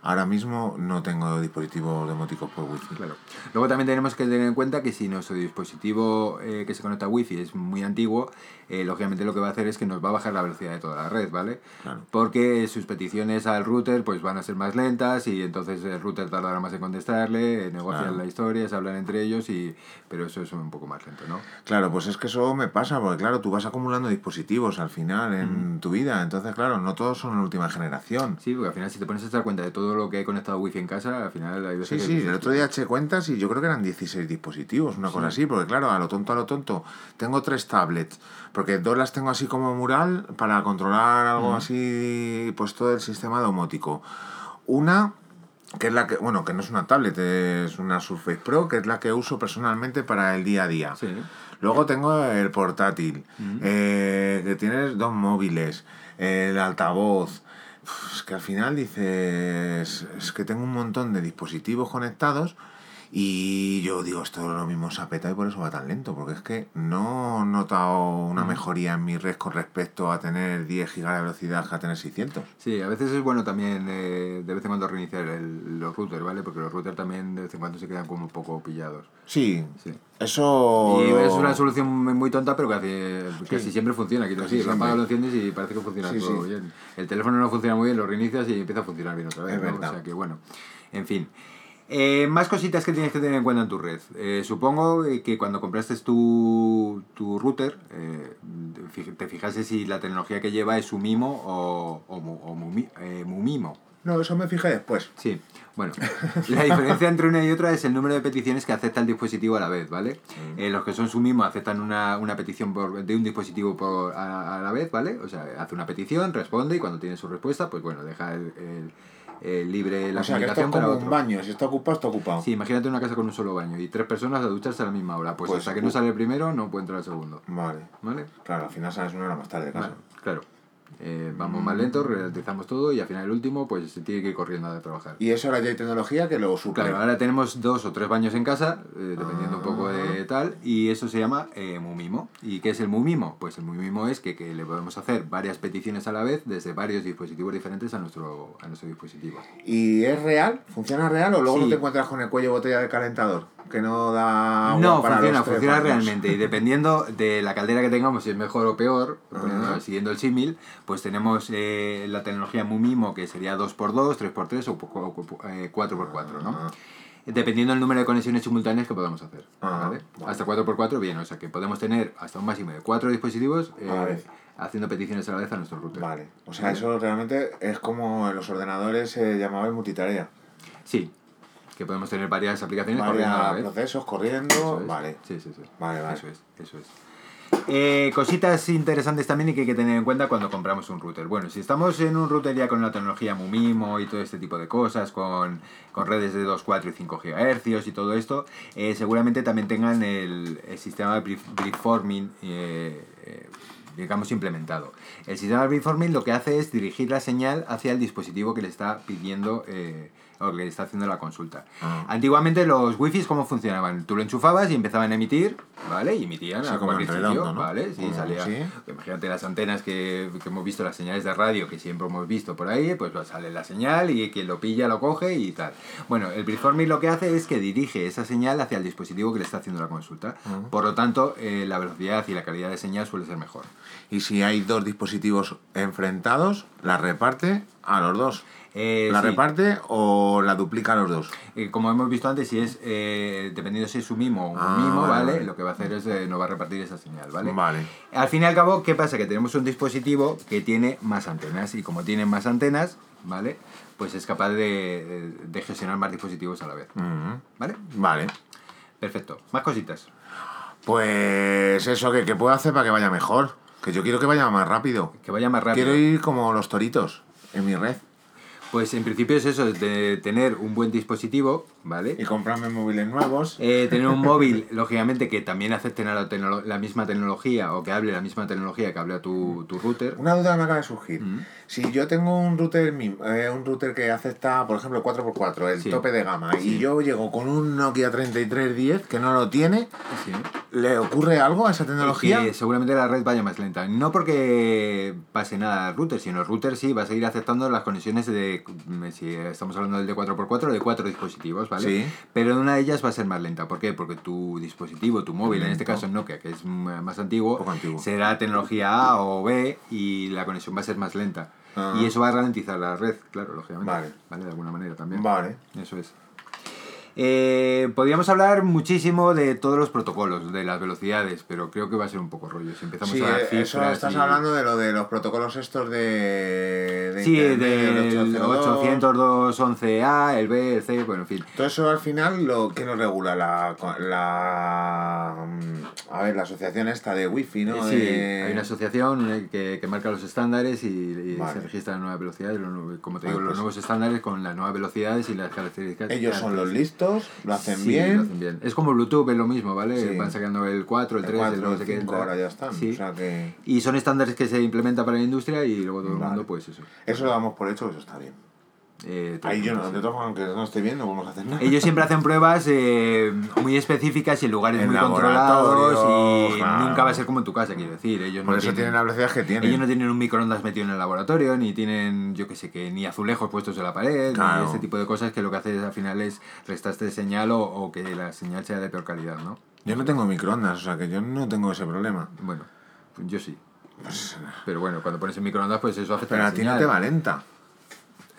Ahora mismo no tengo dispositivos domóticos por wifi. Claro. Luego también tenemos que tener en cuenta que si nuestro dispositivo eh, que se conecta a Wi-Fi es muy antiguo, eh, lógicamente lo que va a hacer es que nos va a bajar la velocidad de toda la red, ¿vale? Claro. Porque sus peticiones al router pues van a ser más lentas y entonces el router tardará más en contestarle, eh, negocian Claro. la historia, se hablan entre ellos y pero eso es un poco más lento, ¿no? Claro, pues es que eso me pasa, porque claro, tú vas acumulando dispositivos al final en tu vida, entonces claro, no todos son de última generación. Sí, porque al final si te pones a dar cuenta de todo todo lo que he conectado wifi en casa, al final hay Sí, veces sí, que- el otro día eché cuentas y yo creo que eran 16 dispositivos, una cosa así, porque claro, a lo tonto, a lo tonto, tengo tres tablets, porque dos las tengo así como mural para controlar algo así, pues todo el sistema domótico. Una, que es la que, bueno, que no es una tablet, es una Surface Pro, que es la que uso personalmente para el día a día. Sí. Luego tengo el portátil, eh, que tienes dos móviles, el altavoz. Uf, Es que al final dices, es que tengo un montón de dispositivos conectados y yo digo, esto lo mismo se ha petado y por eso va tan lento, porque es que no he notado una mejoría en mi red con respecto a tener 10 GB de velocidad que a tener 600. Sí, a veces es bueno también eh, de vez en cuando reiniciar el- los routers, ¿vale? Porque los routers también de vez en cuando se quedan como un poco pillados. Sí, Sí. eso... Y es una solución muy tonta, pero casi, casi siempre funciona. Quiero Casi lo apagas, lo enciendes y parece que funciona Sí, todo bien. El teléfono no funciona muy bien, lo reinicias y empieza a funcionar bien otra vez. Es ¿no? verdad. O sea que bueno, en fin. Eh, más cositas que tienes que tener en cuenta en tu red. Eh, supongo eh, que cuando compraste tu, tu router, eh, te fijaste si la tecnología que lleva es Sumimo o, o, Mu- o Mumi- eh, Mumimo. No, eso me fijé después. Sí, bueno, la diferencia entre una y otra es el número de peticiones que acepta el dispositivo a la vez, ¿vale? Eh, los que son su mismo aceptan una, una petición por- de un dispositivo por, a, a la vez, ¿vale? O sea, hace una petición, responde y cuando tiene su respuesta, pues bueno, deja el, el- el libre la o sea, que esto es comunicación para como otro. un baño, si está ocupado, está ocupado. Sí, imagínate una casa con un solo baño y tres personas a ducharse a la misma hora. Pues, Pues, hasta que no uh. sale el primero, no puede entrar el segundo, Vale. ¿vale? Claro, al final sales una hora más tarde de casa. Vale, claro. Eh, vamos más lento, realizamos todo y al final el último, pues se tiene que ir corriendo a trabajar. Y eso ahora ya hay tecnología que lo suple. Claro, ahora tenemos dos o tres baños en casa, eh, dependiendo un poco de tal, y eso se llama eh, Mumimo. ¿Y qué es el Mumimo? Pues el Mumimo es que, que le podemos hacer varias peticiones a la vez desde varios dispositivos diferentes a nuestro, a nuestro dispositivo. ¿Y es real? ¿Funciona real o luego Sí. no te encuentras con el cuello botella de calentador? Que no da agua no, para funciona, los funciona realmente. Y dependiendo de la caldera que tengamos, si es mejor o peor, siguiendo el símil, pues tenemos eh, la tecnología Mumimo, que sería 2x2, 3x3 o eh, 4x4, ¿no? Dependiendo del número de conexiones simultáneas que podamos hacer. ¿vale? vale. Hasta 4x4, bien, o sea que podemos tener hasta un máximo de 4 dispositivos eh, haciendo peticiones a la vez a nuestro router. Vale. O sea, eso realmente es como en los ordenadores se llamaba el multitarea. Sí, que podemos tener varias aplicaciones corriendo a la Varios vez. procesos corriendo. Es. Vale. Sí, sí, sí. Vale, vale. Eso es, eso es. Eh, cositas interesantes también y que hay que tener en cuenta cuando compramos un router. Bueno, si estamos en un router ya con la tecnología Mumimo y todo este tipo de cosas, con, con redes de 2, 4 y 5 GHz y todo esto, eh, seguramente también tengan el, el sistema de beamforming eh, digamos implementado. El sistema beamforming lo que hace es dirigir la señal hacia el dispositivo que le está pidiendo eh, o que le está haciendo la consulta. Ah. Antiguamente los wifi cómo funcionaban? Tú lo enchufabas y empezaban a emitir, ¿vale? Y emitían a cualquier redondo, sitio, ¿no? ¿vale? Sí, salía. sí. Imagínate las antenas que, que hemos visto, las señales de radio que siempre hemos visto por ahí, pues sale la señal y quien lo pilla lo coge y tal. Bueno, el beamforming lo que hace es que dirige esa señal hacia el dispositivo que le está haciendo la consulta. Por lo tanto, eh, la velocidad y la calidad de señal suele ser mejor. Y si hay dos dispositivos enfrentados, la reparte a los dos. Eh, ¿La sí. reparte o la duplica a los dos? Eh, como hemos visto antes, si es eh, dependiendo si es un mimo o un Ah, mimo, vale. Lo que va a hacer es no va a repartir esa señal, ¿vale? Vale. Al fin y al cabo, ¿qué pasa? Que tenemos un dispositivo que tiene más antenas y como tiene más antenas, ¿vale? Pues es capaz de, de gestionar más dispositivos a la vez. ¿vale? Vale. Perfecto. Más cositas. Pues eso, que ¿qué puedo hacer para que vaya mejor? Que yo quiero que vaya más rápido. Que vaya más rápido. Quiero ir como los toritos en mi red. Pues en principio es eso, de tener un buen dispositivo, ¿vale? Y comprarme móviles nuevos. Eh, tener un móvil, lógicamente, que también acepte la, la misma tecnología o que hable la misma tecnología que habla tu, tu router. Una duda me acaba de surgir. Mm. Si yo tengo un router eh, un router que acepta, por ejemplo, 4x4, el Sí. tope de gama, Sí. y yo llego con un Nokia 3310 que no lo tiene, Sí. ¿le ocurre algo a esa tecnología? Que seguramente la red vaya más lenta. No porque pase nada al router, sino el router sí va a seguir aceptando las conexiones de, si estamos hablando del de 4x4, de cuatro dispositivos, ¿vale? Sí. Pero una de ellas va a ser más lenta. ¿Por qué? Porque tu dispositivo, tu móvil, en este caso Nokia, que es más antiguo. será tecnología A o B y la conexión va a ser más lenta. Ah. Y eso va a ralentizar la red, claro, lógicamente. Vale. ¿Vale? De alguna manera también. Vale. Eso es. Eh, podríamos hablar muchísimo de todos los protocolos, de las velocidades, pero creo que va a ser un poco rollo. Si empezamos Sí, a dar eh, eso estás y- hablando de lo de los protocolos estos de. de Sí, del 802. 802.11a, el B, el C, bueno, en fin. Todo eso al final, lo que lo regula? La, la. mm, A ver, la asociación esta de wifi, ¿no? Sí, De- hay una asociación que, que marca los estándares y, y Vale. se registran las nuevas velocidades, como te Ah, digo, los pues- nuevos estándares con las nuevas velocidades y las características. Ellos son los características. Listos, lo hacen Sí, bien. lo hacen bien. Es como Bluetooth, es lo mismo, ¿vale? Sí. Van sacando el 4, el 3, el, 4, no sé qué. el 5 tal. ahora ya están. Sí. O sea que. Y son estándares que se implementan para la industria y luego todo el Vale. mundo, pues eso. Eso lo damos por hecho, eso está bien. Eh, Ahí yo no, aunque no esté bien, no vamos a hacer nada. Ellos siempre hacen pruebas eh, muy específicas y en lugares En muy controlados y claro. nunca va a ser como en tu casa, quiero decir. Ellos Por no eso tienen la velocidad que tienen. Ellos no tienen un microondas metido en el laboratorio, ni tienen, yo que sé, que ni azulejos puestos en la pared, Claro. ni ese tipo de cosas que lo que hace al final es restaste señal o, o que la señal sea de peor calidad, ¿no? Yo no tengo microondas, o sea que yo no tengo ese problema. Bueno, yo sí. Pero bueno, cuando pones el microondas, pues eso afecta Pero a ti no te va lenta.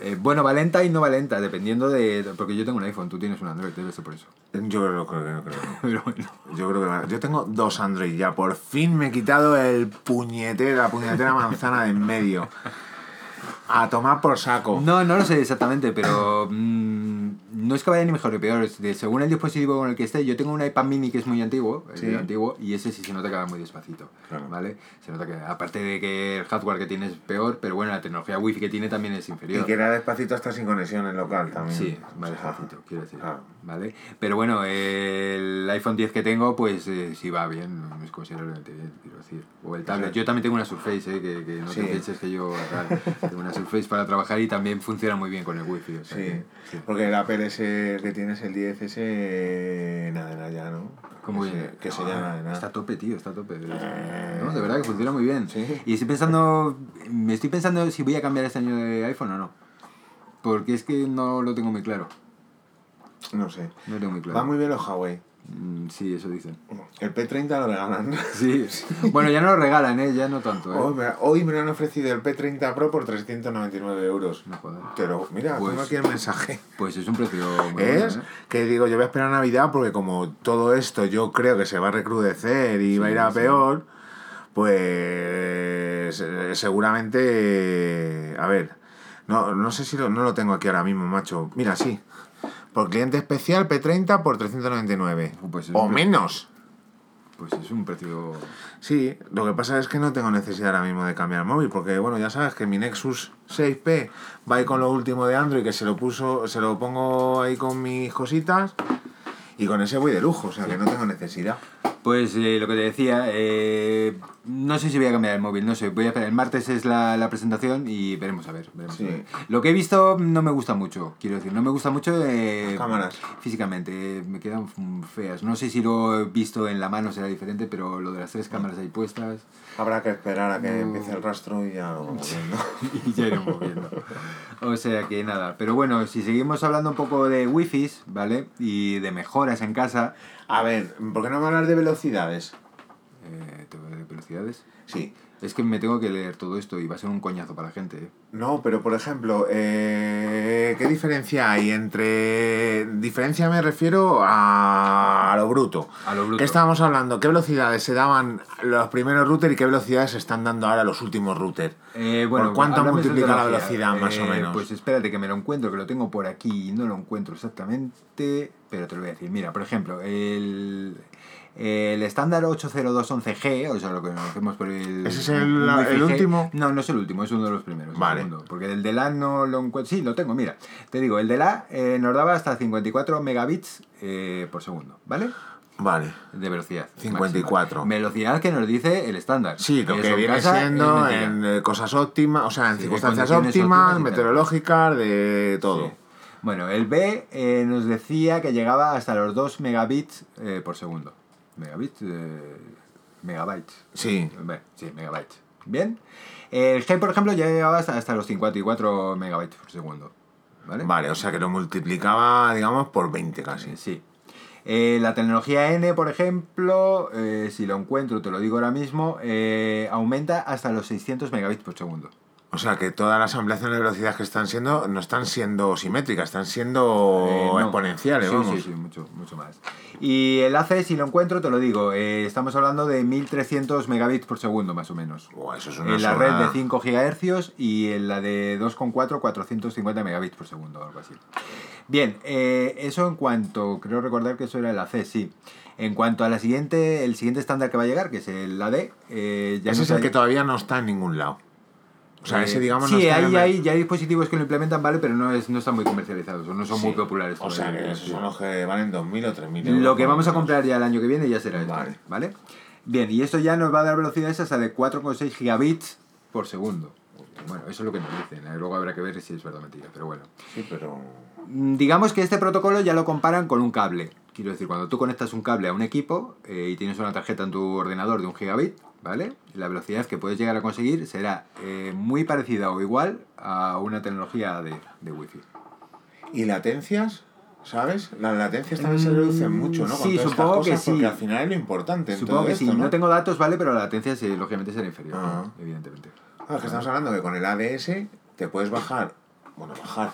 Eh, bueno, va lenta y no va lenta, dependiendo de... Porque yo tengo un iPhone, tú tienes un Android, debe ser por eso. Yo creo, creo que no creo. Pero bueno. Yo creo que Yo tengo dos Android ya. Por fin me he quitado el puñetero, la puñetera manzana de en medio. A tomar por saco. No, no lo sé exactamente, pero mm, no es que vaya ni mejor ni peor. es de- según el dispositivo con el que esté, yo tengo un iPad mini que es muy antiguo, eh, Sí. antiguo y ese sí se nota que va muy despacito. Claro. ¿Vale? Se nota que, aparte de que el hardware que tiene es peor, pero bueno, la tecnología wifi que tiene también es Y inferior. que era despacito hasta sin conexión en local también. Sí, va despacito, quiero decir. claro. ¿Vale? Pero bueno, el iPhone 10 que tengo, pues eh, sí va bien, es considerablemente bien, quiero decir. O el tablet. Yo también tengo una Surface, eh, que, que no Sí. te pienses que yo tal. tengo una Surface para trabajar y también funciona muy bien con el wifi. O sea Sí, que, sí. porque el Apple ese que tienes, el 10 ese, nada, nada ya, ¿no? ¿Cómo que bien? se, que se llama nada. Está a tope, tío, está a tope. No, de verdad que funciona muy bien. Sí. Y estoy pensando, me estoy pensando si voy a cambiar este año de iPhone o no. Porque es que no lo tengo muy claro. No sé. No lo tengo muy claro. Va muy bien los Huawei. Mm, Sí, eso dicen. El P30 lo regalan. Sí. Bueno, ya no lo regalan, ¿eh? Ya no tanto, ¿eh? Hoy me, hoy me lo han ofrecido el P30 Pro por 399 euros. No jodas. Pero mira, Pues- tengo aquí el mensaje. Pues es un precio muy Es bueno, ¿eh? que digo, yo voy a esperar Navidad porque como todo esto yo creo que se va a recrudecer y va a ir a sí. peor, pues eh, seguramente, a ver, no, no sé si lo, no lo tengo aquí ahora mismo, macho. Mira, sí. Por cliente especial P30 por 399. Pues es o menos. Pues es un precio... Sí, lo que pasa es que no tengo necesidad ahora mismo de cambiar el móvil, porque bueno, ya sabes que mi Nexus 6P va ahí con lo último de Android, que se lo puso, se lo pongo ahí con mis cositas, y con ese voy de lujo, o sea que no tengo necesidad. Pues eh, lo que te decía, eh, no sé si voy a cambiar el móvil, no sé, voy a esperar. El martes es la, la presentación y veremos a ver. Veremos Sí. a ver. Lo que he visto no me gusta mucho, quiero decir, no me gusta mucho eh, cámaras. físicamente, me quedan feas. No sé si lo he visto en la mano será diferente, pero lo de las tres cámaras ahí puestas Habrá que esperar a que No. empiece el rastro y ya lo vamos viendo. y ya iremos viendo. O sea que nada, pero bueno, si seguimos hablando un poco de wifi, ¿vale? Y de mejoras en casa, A ver, ¿por qué no me hablar de velocidades? eh, ¿te voy a dar velocidades. Sí. Es que me tengo que leer todo esto y va a ser un coñazo para la gente, ¿eh? No, pero por ejemplo, eh, ¿qué diferencia hay entre... Diferencia me refiero a, a lo bruto. A lo bruto. ¿Qué estábamos hablando? ¿Qué velocidades se daban los primeros routers y qué velocidades se están dando ahora los últimos routers? Eh, bueno, ¿Por cuánto multiplica la velocidad, más o Eh, menos? Pues espérate que me lo encuentro, que lo tengo por aquí y no lo encuentro exactamente, pero te lo voy a decir. Mira, por ejemplo, el, el estándar 802.11g, o sea, lo que conocemos por el... ¿Ese es el- último? No, no es el último, es uno de los primeros. Vale. segundo, porque el de la no lo encuentro... Sí, lo tengo, mira. Te digo, el de la eh, nos daba hasta 54 megabits eh, por segundo, ¿vale? Vale. De velocidad. 54. máxima. Velocidad que nos dice el estándar. Sí, lo que en viene siendo en eh, cosas óptimas, o sea, en Sí, circunstancias óptimas, meteorológicas, de todo. Sí. Bueno, el B eh, nos decía que llegaba hasta los 2 megabits eh, por segundo. Megabits, eh, megabytes. Sí. Sí, megabytes. Bien. El G, por ejemplo, ya llegaba hasta, hasta los 54 megabytes por segundo. ¿Vale? Vale, o sea que lo multiplicaba, digamos, por 20 casi. Sí, sí. Eh, la tecnología N, por ejemplo, eh, si lo encuentro, te lo digo ahora mismo, eh, aumenta hasta los 600 megabits por segundo. O sea que todas las ampliaciones de velocidad que están siendo no están siendo simétricas, están siendo Eh, no. exponenciales, sí, vamos. Sí, sí, mucho, mucho más. Y el AC, si lo encuentro, te lo digo, eh, estamos hablando de 1300 megabits por segundo, más o menos. Buah, eso es una En la red de 5 GHz y en la de 2,4, 450 megabits por segundo, algo así. Bien, eh, eso en cuanto, creo recordar que eso era el AC, sí. En cuanto a la siguiente, el siguiente estándar que va a llegar, que es el AD, eh, ya Ese no es el que todavía no está en ningún lado. O sea, ese digamos sí, no está hay, en- hay, ya hay dispositivos que lo implementan, ¿vale? Pero no, es, no están muy comercializados, no son muy Sí. populares. O sea, que esos son los que valen 2.000 o 3.000 euros. Lo que vamos a comprar ya el año que viene ya será esto, Vale. ¿vale? Bien, y esto ya nos va a dar velocidades hasta de 4,6 gigabits por segundo. Bueno, eso es lo que nos dicen, ¿eh? luego habrá que ver si es verdad o mentira, pero bueno. Sí, pero... Mm, Digamos que este protocolo ya lo comparan con un cable. Quiero decir, cuando tú conectas un cable a un equipo eh, y tienes una tarjeta en tu ordenador de un gigabit, ¿vale? La velocidad que puedes llegar a conseguir será eh, muy parecida o igual a una tecnología de, de Wi-Fi. ¿Y latencias? ¿Sabes? Las latencias también se reducen mucho, ¿no? Con sí, todas estas supongo que sí. Porque al final es lo importante en Supongo todo que esto, sí, ¿no? no tengo datos, ¿vale? Pero la latencia sí, lógicamente será inferior, Ah. evidentemente. Ah, es que estamos hablando que con el ADS te puedes bajar, bueno, bajar,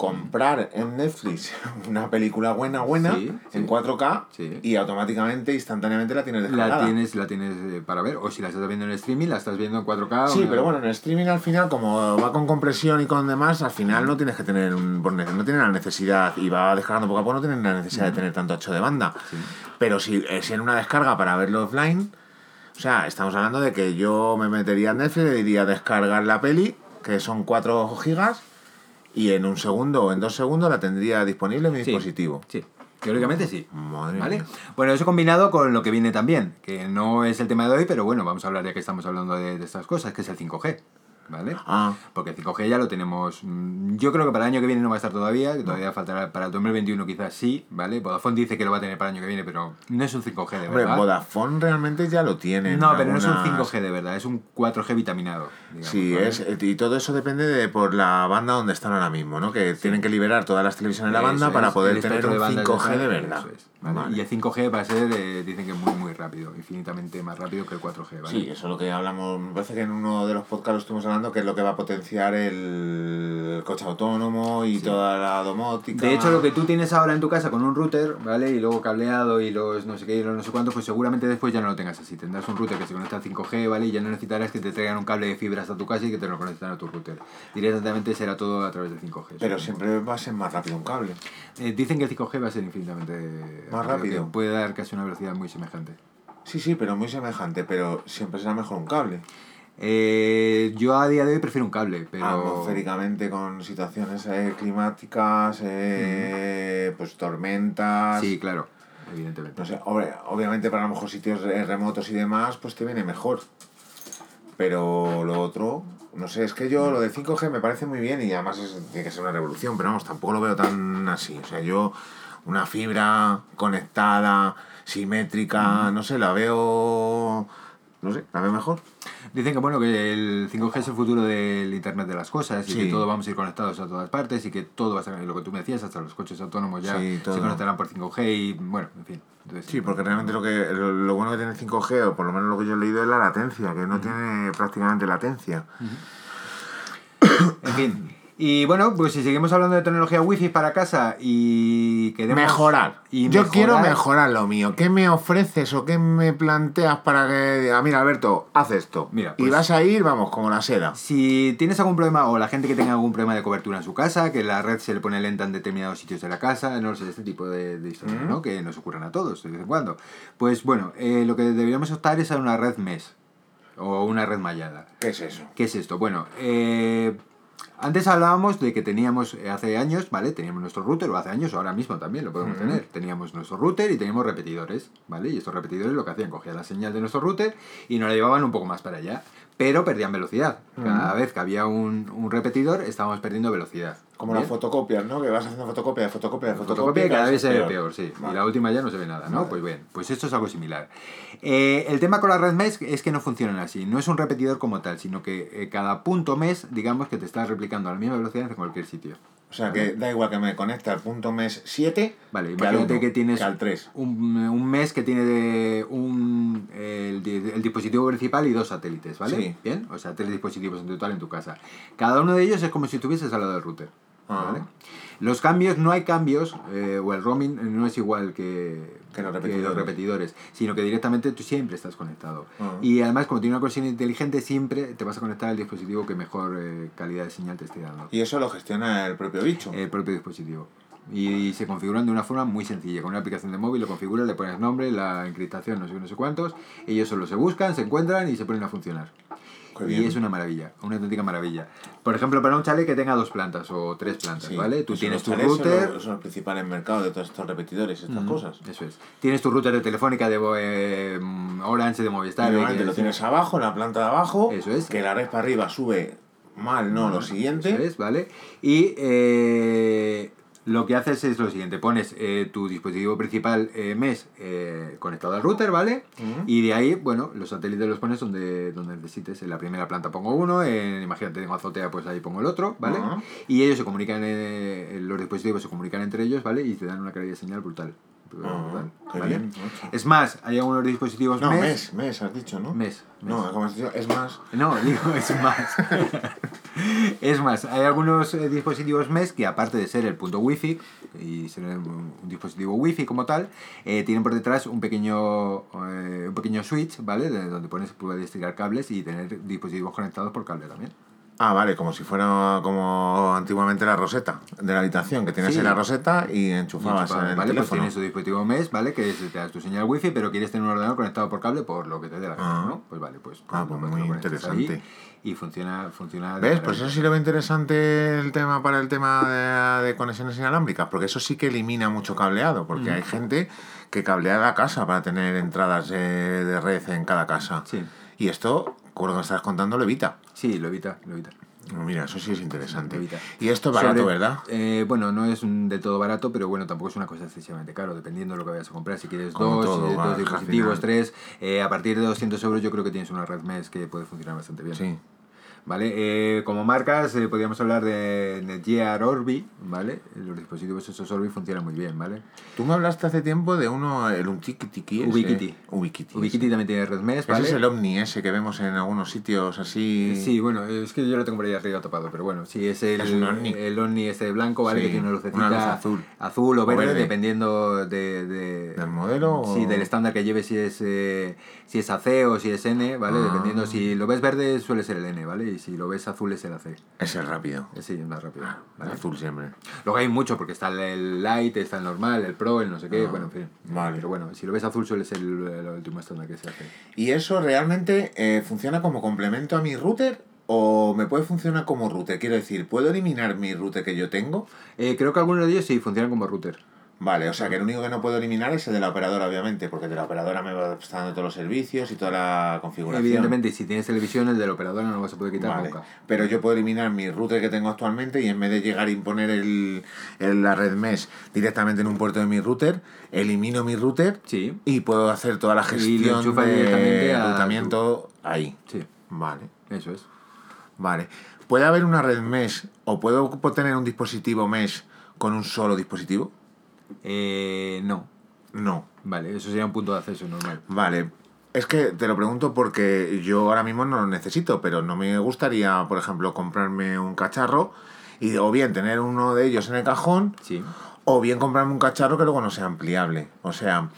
comprar en Netflix una película buena, buena, Sí, en sí. 4K Sí. y automáticamente, instantáneamente la tienes descargada. La tienes, la tienes eh, para ver, o si la estás viendo en streaming, la estás viendo en 4K. Sí, o- pero bueno, en streaming al final, como va con compresión y con demás, al final no tienes que tener un, no tienes la necesidad, y va descargando poco a poco, no tienes la necesidad de tener tanto ancho de banda. Sí. Pero si, eh, si en una descarga para verlo offline, o sea, estamos hablando de que yo me metería en Netflix, le diría descargar la peli, que son 4 gigas, y en un segundo o en dos segundos la tendría disponible en mi Sí, dispositivo. Sí, teóricamente sí. Madre ¿Vale? mía. Bueno, eso combinado con lo que viene también, que no es el tema de hoy, pero bueno, vamos a hablar ya que estamos hablando de, de estas cosas, que es el 5G. ¿Vale? Ah, Porque el 5G ya lo tenemos. mm, Yo creo que para el año que viene no va a estar todavía, que todavía faltará para el 2021 quizás sí, ¿vale? Vodafone dice que lo va a tener para el año que viene, pero no es un 5G de hombre, verdad. Vodafone realmente ya lo tiene. en no, pero no es un algunas- 5G de verdad, es un 4G vitaminado. digamos, Sí, ¿vale? es, y todo eso depende de por la banda donde están ahora mismo, ¿no? Que tienen que liberar todas las televisiones de la banda Eso para es, poder tener un de bandas 5G de verdad. eso es, ¿vale? Vale. Y el 5G va a ser, eh, dicen que muy, muy rápido, infinitamente más rápido que el 4G, ¿vale? Sí, eso es lo que hablamos, me parece que en uno de los podcasts lo estuvimos hablando, que es lo que va a potenciar el coche autónomo y toda la domótica. De hecho, lo que tú tienes ahora en tu casa con un router, ¿vale? Y luego cableado y los no sé qué y los no sé cuánto, pues seguramente después ya no lo tengas así. Tendrás un router que se conecta al 5G, ¿vale? Y ya no necesitarás que te traigan un cable de fibra hasta tu casa y que te lo conecten a tu router. Directamente será todo a través del 5G. Pero siempre va a ser más rápido un cable. Eh, dicen que el 5G va a ser infinitamente Más rápido. que Puede dar casi una velocidad muy semejante. Sí, sí, pero muy semejante, pero siempre será mejor un cable. Eh, yo a día de hoy prefiero un cable, pero... Atmosféricamente con situaciones eh, climáticas, eh, pues tormentas. Sí, claro, evidentemente. No sé, obvi- obviamente para a lo mejor sitios remotos y demás, pues te viene mejor. Pero lo otro, no sé, es que yo lo de 5G me parece muy bien y además es- tiene que ser una revolución, pero vamos, tampoco lo veo tan así. O sea, yo una fibra conectada, simétrica, no sé, la veo, no sé, la veo mejor. Dicen que bueno que el 5G es el futuro del Internet de las cosas y Sí. que todos vamos a ir conectados a todas partes y que todo va a ser lo que tú me decías, hasta los coches autónomos ya Sí, se conectarán por 5G y bueno, en fin. Entonces, Sí, porque realmente lo que lo, lo bueno que tiene el 5G, o por lo menos lo que yo he leído, es la latencia, que no tiene prácticamente latencia. En fin. Y bueno, pues si seguimos hablando de tecnología wifi para casa y queremos... Mejorar. Y Yo mejorar- quiero mejorar lo mío. ¿Qué me ofreces o qué me planteas para que diga, mira, Alberto, haz esto? Mira, y pues- vas a ir, vamos, como la seda. Si tienes algún problema o la gente que tenga algún problema de cobertura en su casa, que la red se le pone lenta en determinados sitios de la casa, no sé, este tipo de, de historias, ¿no? Que nos ocurran a todos de vez en cuando. Pues bueno, eh, lo que deberíamos optar es a una red MES o una red mallada. ¿Qué es eso? ¿Qué es esto? Bueno, eh, antes hablábamos de que teníamos eh, hace años, ¿vale? Teníamos nuestro router, o hace años, o ahora mismo también lo podemos tener. Teníamos nuestro router y teníamos repetidores, ¿vale? Y estos repetidores lo que hacían, cogían la señal de nuestro router y nos la llevaban un poco más para allá, pero perdían velocidad. Cada vez que había un, un repetidor, estábamos perdiendo velocidad. Como ¿Bien? las fotocopias, ¿no? Que vas haciendo fotocopia fotocopia fotocopia. Fotocopia y cada vez se ve peor. peor, sí. Vale. Y la última ya no se ve nada, ¿no? Vale. Pues bien, pues esto es algo similar. Eh, el tema con la red MES es que no funcionan así. No es un repetidor como tal, sino que eh, cada punto MES, digamos que te está replicando a la misma velocidad en cualquier sitio. O sea que da igual que me conecte al punto mes 7 Vale, que al que tienes al 3. un, un mes que tiene de un, el, el dispositivo principal y dos satélites, ¿vale? Sí. Bien, o sea, tres dispositivos en total en tu casa. Cada uno de ellos es como si estuvieses al lado del router. Ah. ¿vale? Los cambios, no hay cambios, eh, o el roaming no es igual que, Que los repetidores. repetidores, sino que directamente tú siempre estás conectado. Ah. Y además, como tiene una conexión inteligente, siempre te vas a conectar al dispositivo que mejor eh, calidad de señal te esté dando Y eso lo gestiona el propio bicho. el propio dispositivo. Y se configuran de una forma muy sencilla. Con una aplicación de móvil lo configuras, le pones nombre, la encriptación, no sé no sé cuántos. Ellos solo se buscan, se encuentran y se ponen a funcionar. Y es una maravilla, una auténtica maravilla. Por ejemplo, para un chalet que tenga dos plantas o tres plantas, Sí. ¿vale? Tú Eso, tienes tu chalets son router. los- Son los principales mercados de todos estos repetidores, estas cosas. Eso es. Tienes tu router de telefónica de eh, Orange, de Movistar. Y normalmente lo tienes abajo, en la planta de abajo. Eso es. Que la red para arriba sube mal, no, lo siguiente. Eso es, ¿vale? Y eh, lo que haces es lo siguiente, pones eh, tu dispositivo principal eh, MES eh, conectado al router, ¿vale? Y de ahí, bueno, los satélites los pones donde, donde necesites. En la primera planta pongo uno, en, imagínate tengo azotea, pues ahí pongo el otro, ¿vale? Y ellos se comunican, eh, los dispositivos se comunican entre ellos, ¿vale? Y te dan una calidad de señal brutal. Ah. Es más, hay algunos dispositivos No, MES... mes, mes, has dicho, ¿no? Mes, No, mes. como has dicho, es más. No, digo, es más. es más, hay algunos eh, dispositivos MES que aparte de ser el punto wifi y ser un, un dispositivo wifi como tal, eh, tienen por detrás un pequeño eh, un pequeño switch, ¿vale? De donde pones, puedes tirar cables y tener dispositivos conectados por cable también. Ah, vale, como si fuera como antiguamente la roseta de la habitación, que tienes Sí. en la roseta y enchufabas en el ¿vale? Pues teléfono. tienes tu dispositivo MES, ¿vale? Que es, te das tu señal wifi, pero quieres tener un ordenador conectado por cable por lo que te dé la gana, Ah. ¿no? Pues vale, pues, Ah, pues muy interesante. ahí Y funciona, funciona de ¿Ves? Pues eso sí lo veo interesante el tema para el tema de, de conexiones inalámbricas, porque eso sí que elimina mucho cableado, porque Mm. hay gente que cablea la casa para tener entradas de, de red en cada casa. Sí. Y esto, con lo que me estás contando, lo evita. Sí, lo evita, lo evita. Mira, eso sí es interesante. Lo evita. Y esto es barato, Sobre- ¿verdad? eh, bueno, no es de todo barato, pero bueno, tampoco es una cosa excesivamente caro, dependiendo de lo que vayas a comprar. Si quieres Como dos, todo, eh, dos dispositivos, tres, eh, a partir de 200 euros yo creo que tienes una red MES que puede funcionar bastante bien. Sí. ¿Vale? Eh, como marcas, eh, podríamos hablar de Netgear Orbi, ¿vale? Los dispositivos esos Orbi funcionan muy bien, ¿vale? Tú me hablaste hace tiempo de uno, el Untiki Ubiquiti. Ubiquiti. Ubiquiti también tiene red MES, Ese es el Omni ese que vemos en algunos sitios así. Sí, bueno, es que yo lo tengo por ahí arriba tapado, pero bueno, sí, es el, Es Omni. el Omni este blanco, ¿vale? Sí, que tiene una lucecita una luz azul. azul o O verde, verde. dependiendo de, de- ¿Del modelo Sí, o- del estándar que lleve, si es, eh, si es AC o si es N, ¿vale? Ah. Dependiendo, si lo ves verde suele ser el N, ¿vale? Y si lo ves azul es el AC. Es el rápido. Eh, Sí, es más rápido. ¿vale? azul siempre. Luego hay mucho, porque está el- el Light, está el normal, el Pro, el no sé qué, Ah, bueno, en fin. vale. Pero bueno, si lo ves azul suele ser el, el último estándar que se hace. ¿Y eso realmente eh, funciona como complemento a mi router? ¿O me puede funcionar como router? Quiero decir, ¿puedo eliminar mi router que yo tengo? Eh, creo que algunos de ellos sí funcionan como router. Vale, o sea que el único que no puedo eliminar es el de la operadora, obviamente, porque el de la operadora me va dando todos los servicios y toda la configuración. Evidentemente, si tienes televisión, el de la operadora no lo vas a poder quitar Vale. nunca. Pero yo puedo eliminar mi router que tengo actualmente y en vez de llegar a imponer el, el- la red mesh directamente en un puerto de mi router, elimino mi router Sí, y puedo hacer toda la gestión de a enrutamiento ahí. sí, Vale, eso es. vale. ¿Puede haber una red mesh o puedo tener un dispositivo mesh con un solo dispositivo? Eh, no, No. vale, eso sería un punto de acceso normal. Vale. Es que te lo pregunto porque yo ahora mismo no lo necesito, pero no me gustaría, por ejemplo, comprarme un cacharro y o bien tener uno de ellos en el cajón Sí, o bien comprarme un cacharro que luego no sea ampliable. O sea,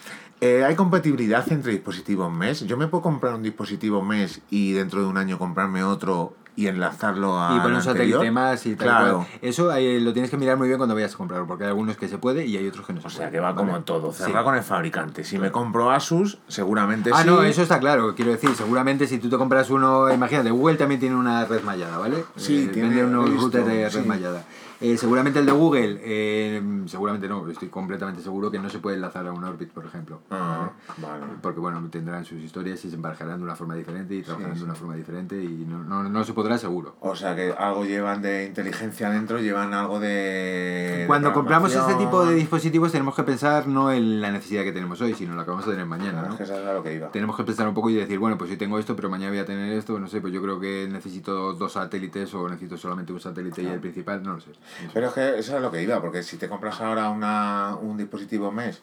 eh, hay compatibilidad entre dispositivos mesh. Yo me puedo comprar un dispositivo mesh y dentro de un año comprarme otro y enlazarlo a y poner un satélite más y tal Claro. cual. Eso ahí lo tienes que mirar muy bien cuando vayas a comprarlo, porque hay algunos que se puede y hay otros que no se O puede. sea, que va como ¿vale? todo, Sí. cerrar con el fabricante. Si me compro Asus, seguramente Ah, sí. no, eso está claro. Quiero decir, seguramente si tú te compras uno, imagínate, Google también tiene una red mallada, ¿vale? Sí, Eh, tiene- unos routers de red sí. mallada. Eh, seguramente el de Google, eh, seguramente no, estoy completamente seguro que no se puede enlazar a un Orbit, por ejemplo. Ah, vale. Porque bueno, tendrán sus historias y se embarcarán de una forma diferente y trabajarán sí. de una forma diferente y no, no, no se podrá seguro. O sea que algo llevan de inteligencia dentro, llevan algo de. Cuando de compramos este tipo de dispositivos tenemos que pensar no en la necesidad que tenemos hoy, sino en lo que vamos a tener mañana, ¿no? que es lo que iba. Tenemos que pensar un poco y decir, bueno, pues si tengo esto, pero mañana voy a tener esto, no sé, pues yo creo que necesito dos satélites o necesito solamente un satélite y el principal, no lo sé. Pero es que eso es lo que iba, porque si te compras ahora una, un dispositivo mes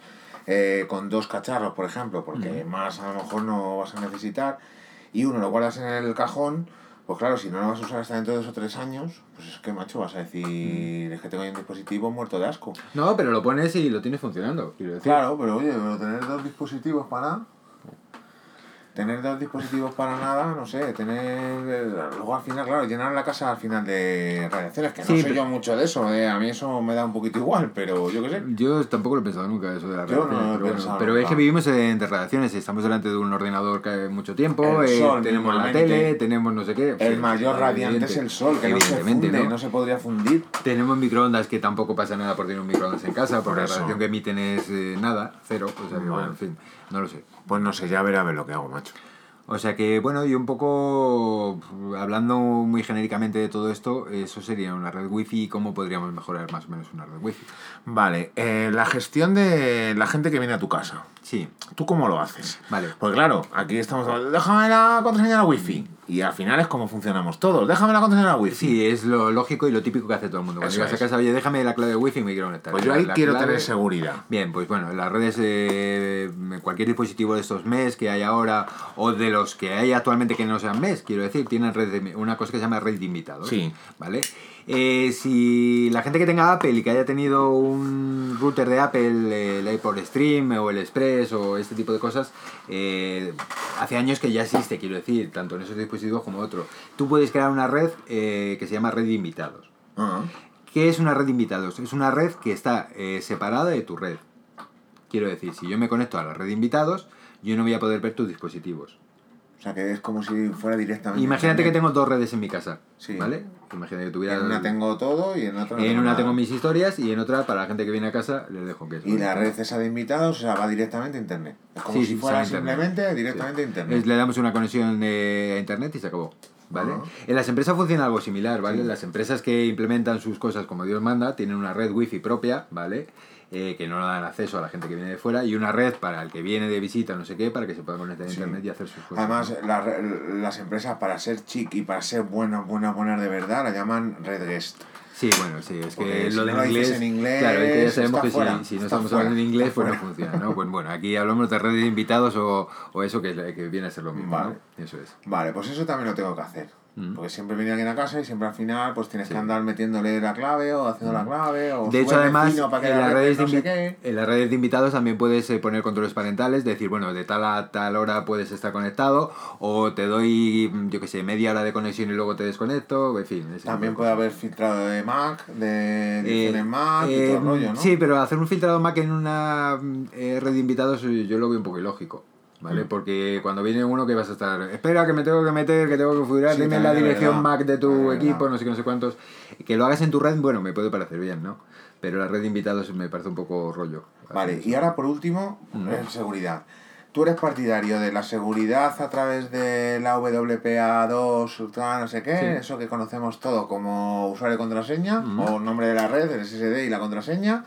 eh, con dos cacharros, por ejemplo, porque más a lo mejor no vas a necesitar, y uno lo guardas en el cajón, pues claro, si no lo vas a usar hasta dentro de dos o tres años, pues es que, macho, vas a decir, es que tengo ahí un dispositivo muerto de asco. No, pero lo pones y lo tienes funcionando, quiero decir. Claro, pero oye, pero tener dos dispositivos para tener dos dispositivos para nada, no sé, tener. Luego al final, claro, llenar la casa al final de radiaciones, que no Sí, sé yo mucho de eso, eh, a mí eso me da un poquito igual, pero yo qué sé. Yo tampoco lo he pensado nunca eso de las Yo radiaciones, pero, bueno, pensado pero es que vivimos en de radiaciones, estamos delante de un ordenador que hay mucho tiempo, eh, sol, tenemos la tele, tenemos no sé qué. El Sí, mayor radiante es el sol, que no se Evidentemente, funde, ¿no? ¿no? se podría fundir. Tenemos microondas que tampoco pasa nada por tener un microondas en casa, porque Por la radiación que emiten es eh, nada, cero, o sea bueno, en fin, no lo sé. Pues no sé, ya veré a ver lo que hago, macho. O sea que, bueno, y un poco hablando muy genéricamente de todo esto, eso sería una red wifi y cómo podríamos mejorar más o menos una red wifi. Vale, eh, la gestión de la gente que viene a tu casa. Sí, ¿Tú cómo lo haces? Vale. Pues claro, aquí estamos hablando, déjame la contraseña de la wifi. Y al final es como funcionamos todos. Déjame la contraseña de la wifi. sí, es lo lógico y lo típico que hace todo el mundo. Cuando llegas a casa, oye, déjame la clave de wifi y me quiero conectar. Pues yo ahí la quiero clave- tener seguridad. Bien, pues bueno, las redes, eh, cualquier dispositivo de estos MES que hay ahora, o de los que hay actualmente que no sean MES, quiero decir, tienen red de- una cosa que se llama red de invitados. Sí. ¿Vale? Eh, si la gente que tenga Apple y que haya tenido un router de Apple, eh, el iPod Stream o el Express o este tipo de cosas, eh, hace años que ya existe, quiero decir, tanto en esos dispositivos como otros. Tú puedes crear una red eh, que se llama red de invitados. Ah, ¿Qué es una red de invitados? Es una red que está eh, separada de tu red. Quiero decir, si yo me conecto a la red de invitados, yo no voy a poder ver tus dispositivos. O sea que es como si fuera directamente. Imagínate que tengo dos redes en mi casa, Sí. ¿vale? Imagínate que tuviera... En una tengo todo y en otra no en tengo una nada. tengo mis historias y en otra, para la gente que viene a casa, les dejo que Y la red esa de invitados, o sea, va directamente a internet. Es como Sí, si fuera a internet. simplemente directamente a internet. Le damos una conexión a internet y se acabó. ¿Vale? Ajá. En las empresas funciona algo similar, ¿vale? Las empresas que implementan sus cosas como Dios manda tienen una red wifi propia, ¿vale? Eh, que no dan acceso a la gente que viene de fuera y una red para el que viene de visita, no sé qué, para que se pueda conectar a Sí. internet y hacer sus cosas. Además, ¿no? la las empresas para ser chic y para ser buenas, buenas, buenas de verdad, la llaman red guest. Sí, bueno, sí, es Porque que si lo de no inglés, en inglés, claro, es que ya sabemos que si- fuera, si, no está estamos fuera, hablando en inglés, pues no funciona, ¿no? Pues bueno, aquí hablamos de red de invitados o, o eso que, que viene a ser lo mismo, Vale. ¿no? Eso es. Vale, pues eso también lo tengo que hacer. Mm. Porque siempre viene alguien a casa y siempre al final pues tienes Sí. que andar metiéndole la clave o haciendo la clave o De hecho, además, para que en la las, red redes de no sé invi- qué. en las redes de invitados también puedes eh, poner controles parentales, decir, bueno, de tal a tal hora puedes estar conectado, o te doy, mm, yo qué sé, media hora de conexión y luego te desconecto, en fin. También de puede haber filtrado de Mac, de Eh, ediciones Mac y eh, todo el rollo, ¿no? Sí, pero hacer un filtrado Mac en una mm, eh, red de invitados eh, yo lo veo un poco ilógico. ¿Vale? Mm. Porque cuando viene uno que vas a estar, espera que me tengo que meter, que tengo que configurar, Sí, dime la dirección verdad. Mac de tu equipo, no sé qué, no sé cuántos. Que lo hagas en tu red, bueno, me puede parecer bien, ¿no? Pero la red de invitados me parece un poco rollo. Vale, y ahora por último, en seguridad. ¿Tú eres partidario de la seguridad a través de la WPA2, tal, no sé qué? Sí. Eso que conocemos todo como usuario y contraseña, Ujú. o nombre de la red, el SSD y la contraseña.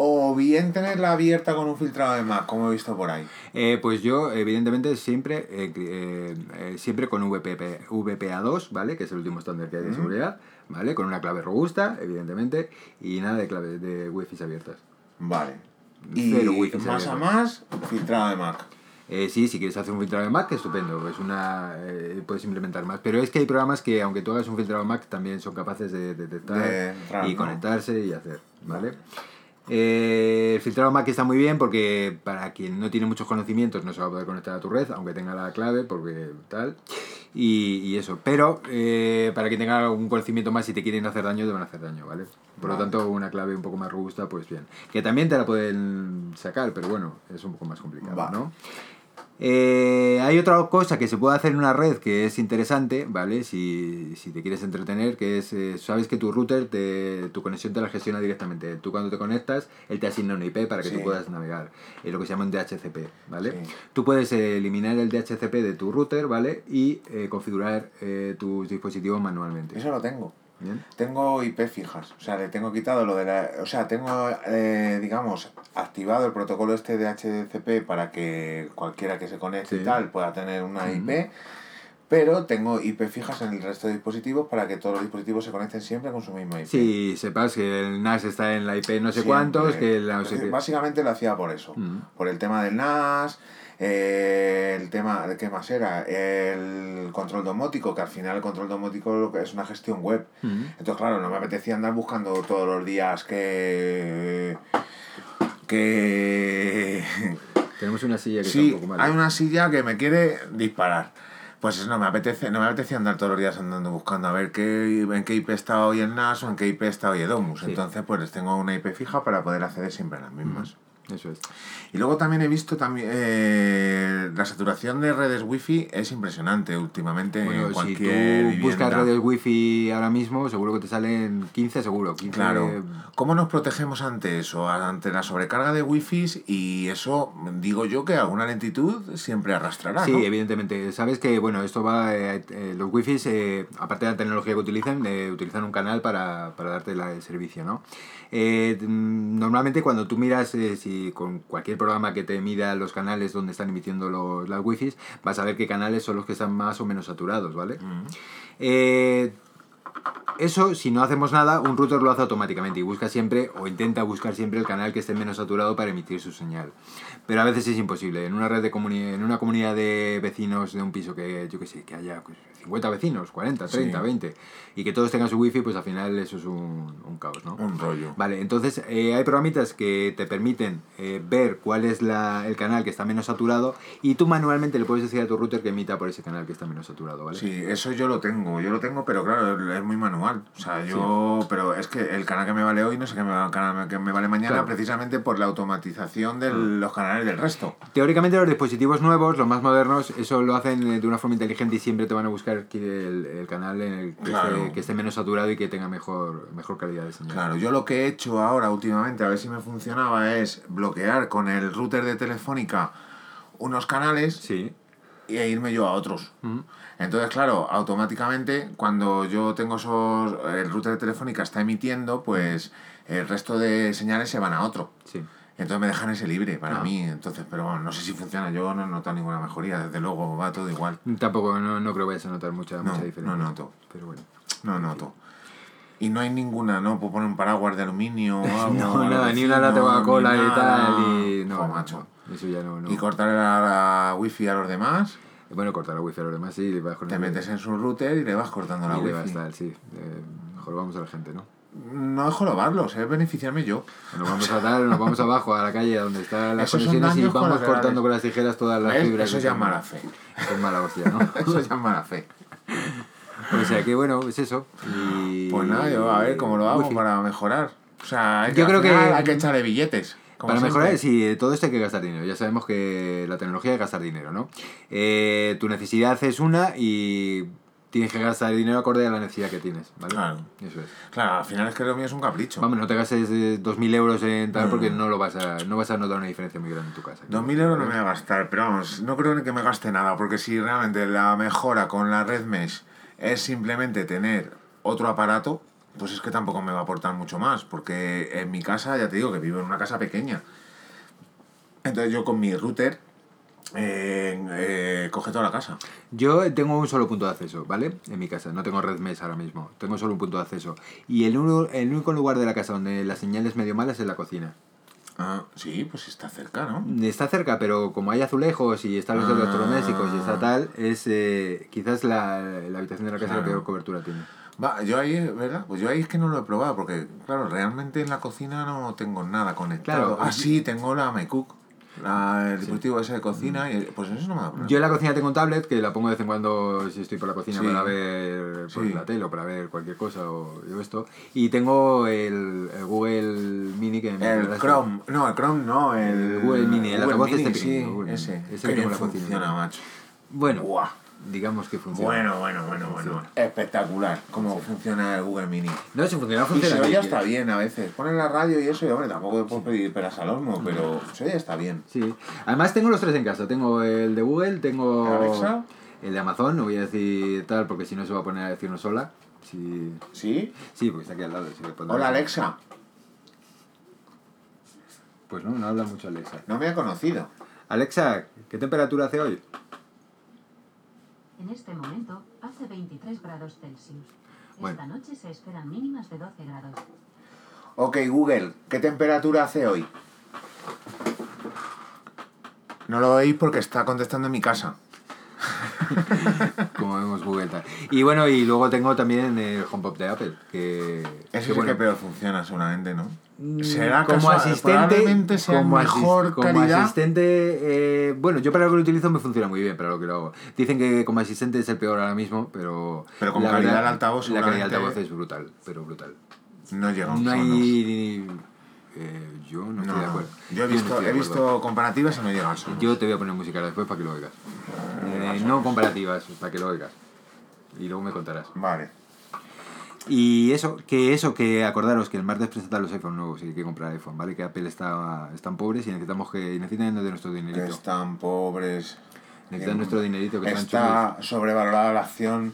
O bien tenerla abierta con un filtrado de Mac, como he visto por ahí. Eh, pues yo, evidentemente, siempre, eh, eh, siempre con VPP, VPA2, ¿vale? Que es el último estándar que hay de Ujú. seguridad, ¿vale? Con una clave robusta, evidentemente, y nada de clave de wifi abiertas. Vale. Y Cero wifi más a más, filtrado de Mac. Eh, sí, si quieres hacer un filtrado de Mac, estupendo, es una, eh, puedes implementar más. Pero es que hay programas que, aunque tú hagas un filtrado de Mac, también son capaces de detectar De y ¿no? conectarse y hacer, ¿vale? Eh, el filtrado Mac está muy bien porque para quien no tiene muchos conocimientos no se va a poder conectar a tu red, aunque tenga la clave, porque tal. Y, y eso. Pero eh, para quien tenga algún conocimiento más, si te quieren hacer daño, te van a hacer daño, ¿vale? Por lo tanto, una clave un poco más robusta, pues bien. Que también te la pueden sacar, pero bueno, es un poco más complicado. ¿no? Eh, hay otra cosa que se puede hacer en una red que es interesante, ¿vale? Si, si te quieres entretener, que es, eh, sabes que tu router, te, tu conexión te la gestiona directamente. Tú cuando te conectas, él te asigna una IP para que Sí. tú puedas navegar. Es lo que se llama un DHCP, ¿vale? Sí. Tú puedes eh, eliminar el DHCP de tu router, ¿vale? Y eh, configurar eh, tus dispositivos manualmente. Eso lo tengo. ¿Bien? Tengo IP fijas, o sea, le tengo quitado lo de la... O sea, tengo, eh, digamos, activado el protocolo este de HDCP para que cualquiera que se conecte y tal pueda tener una. IP, pero tengo IP fijas en el resto de dispositivos para que todos los dispositivos se conecten siempre con su misma IP. Sí, sepas que el NAS está en la IP no sé Siempre. cuántos, que la. Básicamente lo hacía por eso. Por el tema del NAS, el tema, ¿qué más era? El control domótico, que al final el control domótico es una gestión web. Entonces, claro, no me apetecía andar buscando todos los días que... que... Tenemos una silla que Sí, está un poco mal. hay una silla que me quiere disparar. Pues eso no me apetece, no me apetecía andar todos los días andando buscando a ver qué, en qué IP está hoy el NAS o en qué IP está hoy Edomus. Sí. Entonces, pues tengo una IP fija para poder acceder siempre a las mismas. Eso es. Y luego también he visto también eh, la saturación de redes wifi es impresionante últimamente Bueno, en si tú buscas redes wifi ahora mismo, seguro que te salen 15 seguro. 15, Claro. ¿Cómo nos protegemos ante eso? Ante la sobrecarga de wifi y eso, digo yo que alguna lentitud siempre arrastrará, Sí, ¿no? evidentemente. Sabes que, bueno, esto va. eh, eh, los wifis, eh, aparte de la tecnología que utilizan, eh, utilizan un canal para, para darte la- el servicio, ¿no? Eh, mm, normalmente, cuando tú miras, eh, si con cualquier programa que te mida los canales donde están emitiendo los, las wifis, vas a ver qué canales son los que están más o menos saturados, ¿vale? Mm. Eh, eso, si no hacemos nada, un router lo hace automáticamente y busca siempre o intenta buscar siempre el canal que esté menos saturado para emitir su señal. Pero a veces es imposible. En una red de comuni- en una comunidad de vecinos de un piso que yo que sé, que haya pues, 50 vecinos, 40, 30, Sí. 20 y que todos tengan su wifi, pues al final eso es un, un caos, ¿no? Un rollo. Vale, entonces eh, hay programitas que te permiten eh, ver cuál es la, el canal que está menos saturado y tú manualmente le puedes decir a tu router que emita por ese canal que está menos saturado, ¿vale? Sí, eso yo lo tengo, yo lo tengo, pero claro, es muy manual. O sea, yo, pero es que el canal que me vale hoy no sé qué me va- canal que me vale mañana Claro. precisamente por la automatización de los canales del resto. Teóricamente los dispositivos nuevos, los más modernos, eso lo hacen eh, de una forma inteligente y siempre te van a buscar que el, el canal en el que, Claro. esté, que esté menos saturado y que tenga mejor, mejor calidad de señal. Claro, yo lo que he hecho ahora últimamente, a ver si me funcionaba, es bloquear con el router de Telefónica unos canales Sí. e irme yo a otros. Ujú. Entonces, claro, automáticamente cuando yo tengo esos, el router de Telefónica está emitiendo, pues el resto de señales se van a otro. Sí. Entonces me dejan ese libre para Ah. mí, entonces, pero bueno, no sé si funciona, yo no noto ninguna mejoría, desde luego va todo igual. Tampoco, no, no creo que vayas a notar mucha, No, mucha diferencia. no noto. Pero bueno. No noto. Y no hay ninguna, ¿no? Puedo poner un paraguas de aluminio o algo. No, nada, ni una lata de Coca-Cola y tal. Y no, macho. eso ya no. no. Y cortar la, la wifi a los demás, Bueno, cortar la wifi a los demás, sí, le vas con te metes en su router y le vas cortando la y le vas wifi. tal, sí. Eh, mejor vamos a la gente, ¿no? No es jorobarlos, es beneficiarme yo. Nos vamos a dar, nos vamos abajo a la calle donde están las Esos conexiones y vamos cortando con las tijeras todas las ¿Ves? fibras. Eso que ya es mala fe. Eso es mala hostia, ¿no? Eso ya es mala fe. O sea que bueno, es eso. Y... Pues nada, yo a ver cómo lo hago Wifi. para mejorar. O sea, hay Yo al creo que- Hay que echarle billetes. como Para siempre. mejorar, sí, todo esto hay que gastar dinero. Ya sabemos que la tecnología es gastar dinero, ¿no? Eh, tu necesidad es una y tienes que gastar dinero acorde a la necesidad que tienes, ¿vale? Claro. Eso es. Claro, al final es que lo mío es un capricho. Vamos, no te gastes eh, 2.000 euros en tal porque no lo vas a, no vas a notar una diferencia muy grande en tu casa. 2.000 euros no me voy a gastar, pero vamos, no creo que me gaste nada, porque si realmente la mejora con la red mesh es simplemente tener otro aparato, pues es que tampoco me va a aportar mucho más, porque en mi casa, ya te digo, que vivo en una casa pequeña. Entonces yo con mi router eh, eh, coge toda la casa. Yo tengo un solo punto de acceso, ¿vale? En mi casa, no tengo red mes ahora mismo, tengo solo un punto de acceso. Y el, uno- el único lugar de la casa donde la señal es medio mala es en la cocina. Ah, sí, pues está cerca, ¿no? Está cerca, pero como hay azulejos y están los Ah. electrodomésticos y está tal, es eh, quizás la, la habitación de la casa Claro. que peor cobertura tiene. Va, yo ahí, ¿verdad? Pues yo ahí es que no lo he probado, porque, claro, realmente en la cocina no tengo nada conectado. Claro. ah, sí, tengo la MyCook, la, el dispositivo ese de cocina, y pues eso no me da problema. Yo en la cocina tengo un tablet que la pongo de vez en cuando si estoy por la cocina para ver pues, la tele o para ver cualquier cosa o yo esto. Y tengo el, el Google Mini que me El Chrome, no, el Chrome no, el, El Google Mini, el Google altavoz Mini, este sí, pequeño, Google ese. Mini. Ese que tengo en la cocina. funciona, macho. Bueno, Buah. Digamos que funciona. Bueno, bueno, bueno, bueno. Espectacular cómo funciona el Google Mini. No, si funciona, Y funciona. se oye bien. hasta bien a veces. Ponen la radio y eso, y hombre, tampoco puedo pedir peras al horno, pero se oye está bien. Sí. Además tengo los tres en casa. Tengo el de Google, tengo ¿El Alexa? el de Amazon, no voy a decir tal porque si no se va a poner a decirnos sola. Sí, ¿Sí? sí porque está aquí al lado. si Hola, Alexa. Pues no, no habla mucho Alexa. No me ha conocido. Alexa, ¿qué temperatura hace hoy? En este momento 3 grados Celsius. Bueno. Esta noche se esperan mínimas de 12 grados. Ok, Google, ¿qué temperatura hace hoy? No lo veis porque está contestando en mi casa. Como vemos Google tal. Y bueno, y luego tengo también el HomePod de Apple, que... Ese que es bueno, el que peor funciona seguramente, ¿no? Mm, Será como casual- asistente sea como mejor como calidad. asistente eh, bueno yo para lo que lo utilizo me funciona muy bien para lo que lo hago. Dicen que como asistente es el peor ahora mismo pero Pero como la calidad verdad, altavoz, la calidad altavoz es brutal pero brutal. No llega a un no hay eh, yo no, No, estoy de acuerdo. Yo he visto, he visto comparativas y no llega al Sonos. yo te voy a poner música después para que lo oigas. Eh, no comparativas para que lo oigas. Y luego me contarás. Vale. Y eso, que eso, que acordaros que el martes presentan los iPhone nuevos y hay que comprar iPhone, ¿vale? Que Apple está, están pobres y necesitamos que necesitan de nuestro Que dinerito. están pobres. Necesitan nuestro dinerito, que Está sobrevalorada la acción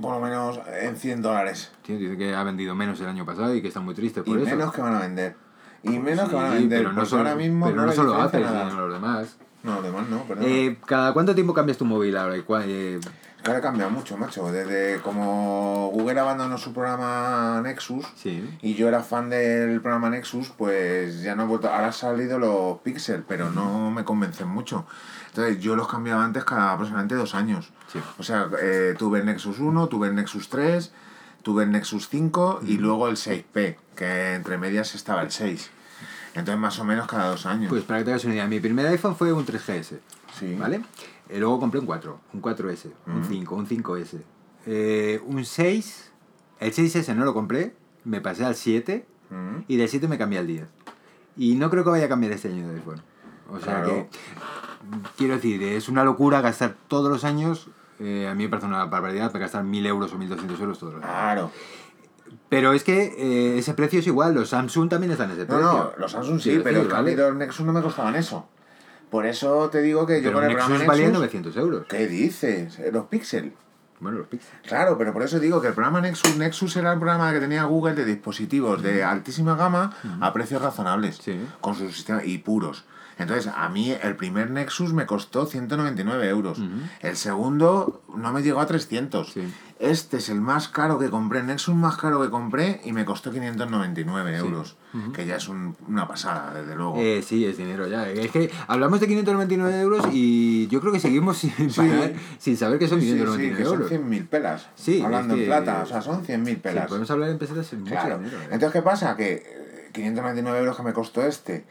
por lo menos en 100 dólares. Tío, dice que ha vendido menos el año pasado y que están muy tristes Y por eso. menos que van a vender. Y menos Sí, que van a vender. pero no solo, ahora mismo pero no, solo Apple, sino los demás. No, los demás no, perdón. Eh, ¿Cada cuánto tiempo cambias tu móvil ahora? ¿Y eh, que ahora cambia mucho, macho. Desde como Google abandonó su programa Nexus sí. y yo era fan del programa Nexus, pues ya no he vuelto. Ahora han salido los Pixel, pero no me convencen mucho. Entonces yo los cambiaba antes cada aproximadamente dos años. Sí. O sea, eh, tuve el Nexus 1, tuve el Nexus 3, tuve el Nexus 5 y luego el 6P, que entre medias estaba el 6. Entonces más o menos cada dos años. Pues para que te hagas una idea, mi primer iPhone fue un 3GS. sí. ¿Vale? Eh, luego compré un 4, un 4S, un 5, un 5S. Eh, un 6, el 6S no lo compré, me pasé al 7 Mm. y del 7 me cambié al 10. Y no creo que vaya a cambiar este año de iPhone. O sea Claro. que, quiero decir, es una locura gastar todos los años, eh, a mí me parece una barbaridad, gastar 1000 euros o 1200 euros todos los años. Claro. Pero es que eh, ese precio es igual, los Samsung también están en ese No, precio. no, los Samsung sí, Quiero pero decir, los Nexus no me costaban eso. Por eso te digo que yo con el Nexus programa valía Nexus... 900 euros. ¿Qué dices? Eh, Los Pixel. Bueno, los Pixel. Claro, pero por eso digo que el programa Nexus, Nexus era el programa que tenía Google de dispositivos de altísima gama a precios razonables, Sí. con su sistema y puros. Entonces, a mí el primer Nexus me costó 199 euros. El segundo no me llegó a 300. Sí. Este es el más caro que compré, el Nexus más caro que compré y me costó 599 euros. Que ya es un- una pasada, desde luego. Eh, sí, es dinero ya. Es que hablamos de 599 euros y yo creo que seguimos sin, pagar, sin saber que son Sí, sí, 599 que son euros. 100.000 pelas. Sí, Hablando es en que- plata, o sea, son 100.000 Sí, pelas. podemos hablar en pesetas es mucho Claro. dinero. ¿eh? Entonces, ¿qué pasa? Que eh, 599 euros que me costó este,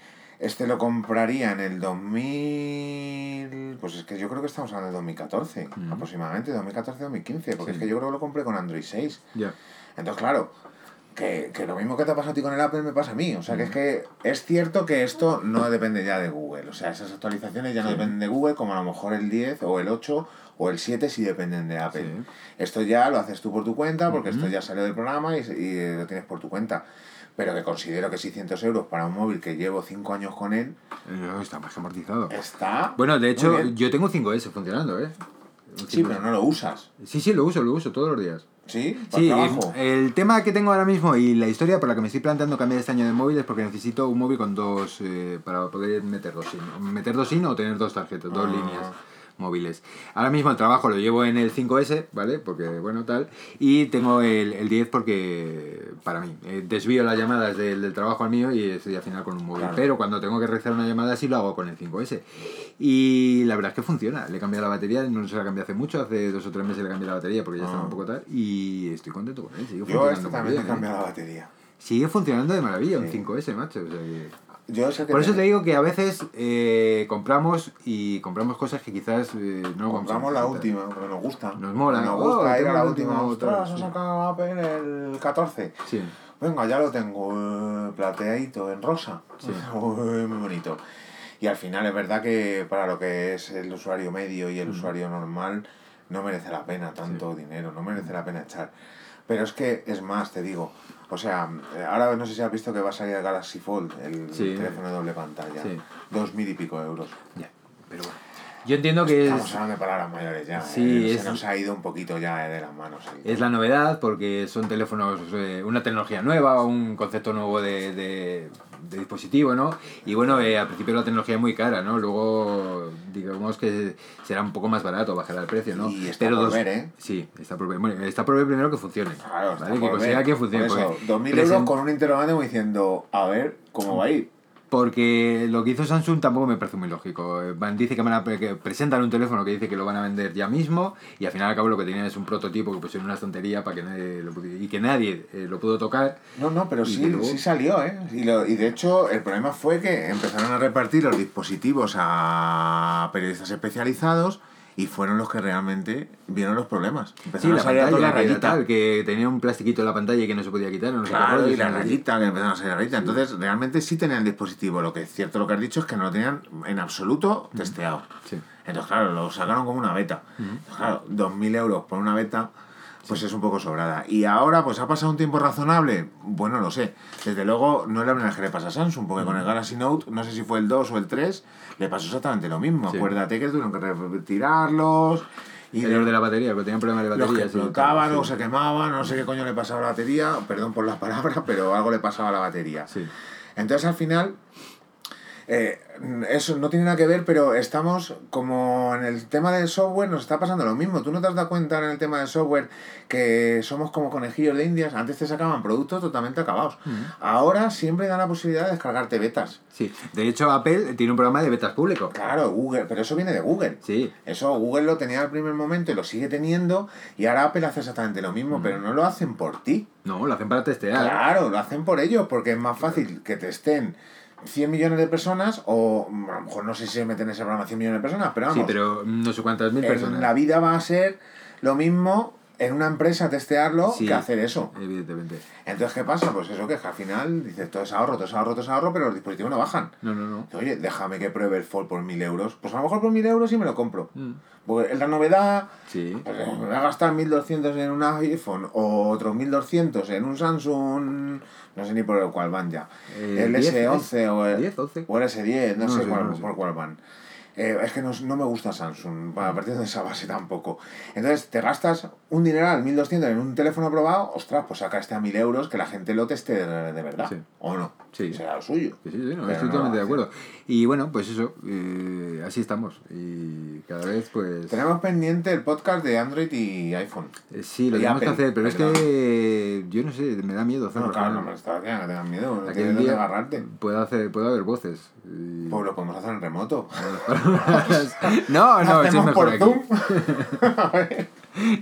este lo compraría en el 2000... Pues es que yo creo que estamos hablando de 2014, Mm. aproximadamente, 2014-2015, porque Sí. es que yo creo que lo compré con Android 6. Ya. Entonces, claro, que, que lo mismo que te pasa a ti con el Apple me pasa a mí. O sea, que es que es cierto que esto no depende ya de Google. O sea, esas actualizaciones ya no dependen de Google, como a lo mejor el 10 o el 8 o el 7 sí dependen de Apple. Sí. Esto ya lo haces tú por tu cuenta, porque esto ya salió del programa y, y, lo tienes por tu cuenta. Pero que considero que 600 euros para un móvil que llevo 5 años con él Eh, está más que amortizado. está. Bueno, de hecho, yo tengo un 5S funcionando, ¿eh? Sí, 5S. pero no lo usas. Sí, sí, lo uso, lo uso todos los días. ¿Sí? Sí, trabajo. el tema que tengo ahora mismo y la historia por la que me estoy planteando cambiar este año de móvil es porque necesito un móvil con dos, eh, para poder meter dos SIM. Meter dos SIM o tener dos tarjetas, dos Ah. líneas móviles. Ahora mismo el trabajo lo llevo en el 5S, ¿vale? Porque, bueno, tal. Y tengo el, el 10 porque, para mí, eh, desvío las llamadas del, del trabajo al mío y estoy al final con un móvil. Claro. Pero cuando tengo que realizar una llamada sí lo hago con el 5S. Y la verdad es que funciona. Le he cambiado la batería, no se la cambié hace mucho, hace dos o tres meses le cambié la batería porque ya estaba Ah. un poco tal. Y estoy contento con él, sigue Yo funcionando. este también bien, he ¿eh? cambiado la batería. Sigue funcionando de maravilla un Sí. 5S, macho. o sea que- Yo sé que Por eso te- digo que a veces eh, compramos y compramos cosas que quizás eh, no Compramos la última, porque nos gusta. Nos mola. Nos Oh, gusta ir tengo a la última. Ostras, sí. sacado Apple el 14. Sí. Venga, ya lo tengo eh, plateadito en rosa. Sí. Uy, Muy bonito. Y al final es verdad que para lo que es el usuario medio y el usuario normal no merece la pena tanto dinero, no merece la pena echar. Pero es que es más, te digo. O sea, eh, ahora no sé si has visto que va a salir el Galaxy Fold, el Sí. teléfono de doble pantalla. Sí. Dos mil y pico euros. Ya, pero bueno. Yo entiendo que Estamos es, hablando de palabras mayores ya. Sí, ¿eh? es- Se nos ha ido un poquito ya de las manos. es la novedad porque son teléfonos, eh, una tecnología nueva, un concepto nuevo de, de- de dispositivo, ¿no? Y bueno, eh, al principio la tecnología es muy cara, ¿no? Luego, digamos que será un poco más barato, bajará el precio, ¿no? Y está por ver, ¿eh? Sí, está por ver. Bueno, está por ver primero que funcione. Claro, ¿vale? Que consiga que funcione. Por eso, porque 2.000 present- euros con un interrogante diciendo, a ver cómo va a ir. Porque lo que hizo Samsung tampoco me parece muy lógico. Eh, Van, dice que, van a, que presentan un teléfono que dice que lo van a vender ya mismo y al final al cabo lo que tenían es un prototipo que pusieron una tontería para que nadie lo pudiera, y que nadie eh, lo pudo tocar. No, no, pero sí, luego- sí salió, ¿eh? Y, lo- y de hecho, el problema fue que empezaron a repartir los dispositivos a periodistas especializados y fueron los que realmente vieron los problemas. Sí, Empezaron la a salir a pantalla la que, tal, que tenía un plastiquito en la pantalla y que no se podía quitar. No Claro, y la sí, rayita, que empezaron a salir rayita. Entonces, realmente sí tenían el dispositivo. Lo que es cierto lo que has dicho es que no lo tenían en absoluto testeado. Sí. Entonces, claro, lo sacaron como una beta. Entonces, claro, 2.000 euros por una beta, pues es un poco sobrada. Y ahora, pues ha pasado un tiempo razonable. Bueno, lo sé. Desde luego, no es la primera vez que le pasa a Samsung, porque con el Galaxy Note, no sé si fue el 2 o el 3, le pasó exactamente lo mismo. Sí. Acuérdate que tuvieron que retirarlos. Y El de la batería, porque tenían problemas de los batería. que sí, explotaban sí. o se quemaban, no sé qué coño le pasaba a la batería, perdón por las palabras, pero algo le pasaba a la batería. Sí. Entonces al final, eh, eso no tiene nada que ver, pero estamos como en el tema del software, nos está pasando lo mismo. Tú no te has dado cuenta en el tema del software que somos como conejillos de indias. Antes te sacaban productos totalmente acabados. Ahora siempre dan la posibilidad de descargarte betas. Sí. De hecho, Apple tiene un programa de betas público. Claro, Google, pero eso viene de Google. Sí. Eso Google lo tenía al primer momento y lo sigue teniendo y ahora Apple hace exactamente lo mismo, pero no lo hacen por ti. No, lo hacen para testear. Claro, lo hacen por ellos porque es más fácil que te estén 100 millones de personas o mm, a lo mejor no sé si se meten en ese programa 100 millones de personas, pero vamos, Sí, pero no sé cuántas mil personas. en la vida va a ser lo mismo en una empresa testearlo Sí. que hacer eso. Evidentemente. Entonces, ¿qué pasa? Pues eso que, es que al final dices todo es ahorro, todo es ahorro, todo es ahorro, pero los dispositivos no bajan. No, no, no. Oye, déjame que pruebe el Fold por 1000 euros. Pues a lo mejor por 1000 euros sí me lo compro. Mm. Porque es la novedad, Sí. pues, eh, me voy a gastar 1200 en un iPhone o otros 1200 en un Samsung, no sé ni por el cual van ya. Eh, el 10, S11 o el, 10, 11. o el S10, no, No sé, sé, cuál- no sé. por cuál van. Eh, es que no, no me gusta Samsung, a partir de esa base tampoco. Entonces, te gastas un dineral, 1200 en un teléfono probado, ostras, pues saca este a 1000 euros que la gente lo teste de, de verdad. Sí. ¿O no? Sí. Será lo suyo. Sí, sí, sí, no, Pero estoy no totalmente de acuerdo. Y bueno, pues eso, eh, así estamos. Y cada vez, pues. Tenemos pendiente el podcast de Android y iPhone. eh, sí, lo y tenemos que hacer, pero es que yo no sé, me da miedo hacerlo. No, claro, ¿no? me está bien, que tengas miedo, no tienes dónde agarrarte. puede, hacer, puede haber voces. y- Pues lo podemos hacer en remoto. no, no, sí es mejor por aquí. Zoom. A ver.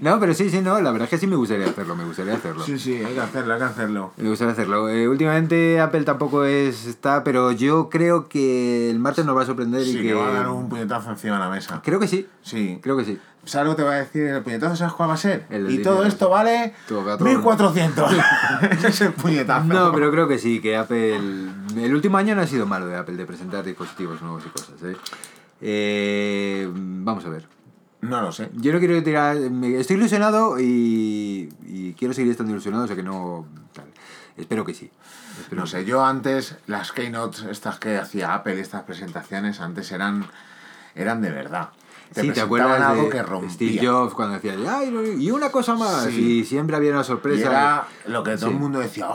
No, pero sí, sí, no, la verdad es que sí me gustaría hacerlo, me gustaría hacerlo. Sí, sí, hay que hacerlo, hay que hacerlo. Me gustaría hacerlo. Eh, últimamente Apple tampoco es está, pero yo creo que el martes nos va a sorprender Sí, y que que va a dar un puñetazo encima de la mesa. creo que sí, Sí. creo que sí. ¿Sabes lo que te va a decir el puñetazo? ¿Sabes cuál va a ser? El y todo esto vale Todo gato. 1400. Ese es el puñetazo. No, pero creo que sí, que Apple el último año no ha sido malo de Apple de presentar dispositivos nuevos y cosas. ¿eh? Eh, vamos a ver. No lo sé. Yo no quiero tirar. Estoy ilusionado y, y quiero seguir estando ilusionado, o sea que no. tal. Espero que sí. Espero No que sé, yo antes, las keynotes estas que hacía Apple, estas presentaciones, antes eran, eran de verdad. sí, ¿te acuerdas algo de que rompía. Steve Jobs cuando decía, "Ay, y una cosa más? Sí. Y siempre había una Y sorpresa. era lo que todo Sí. el mundo decía.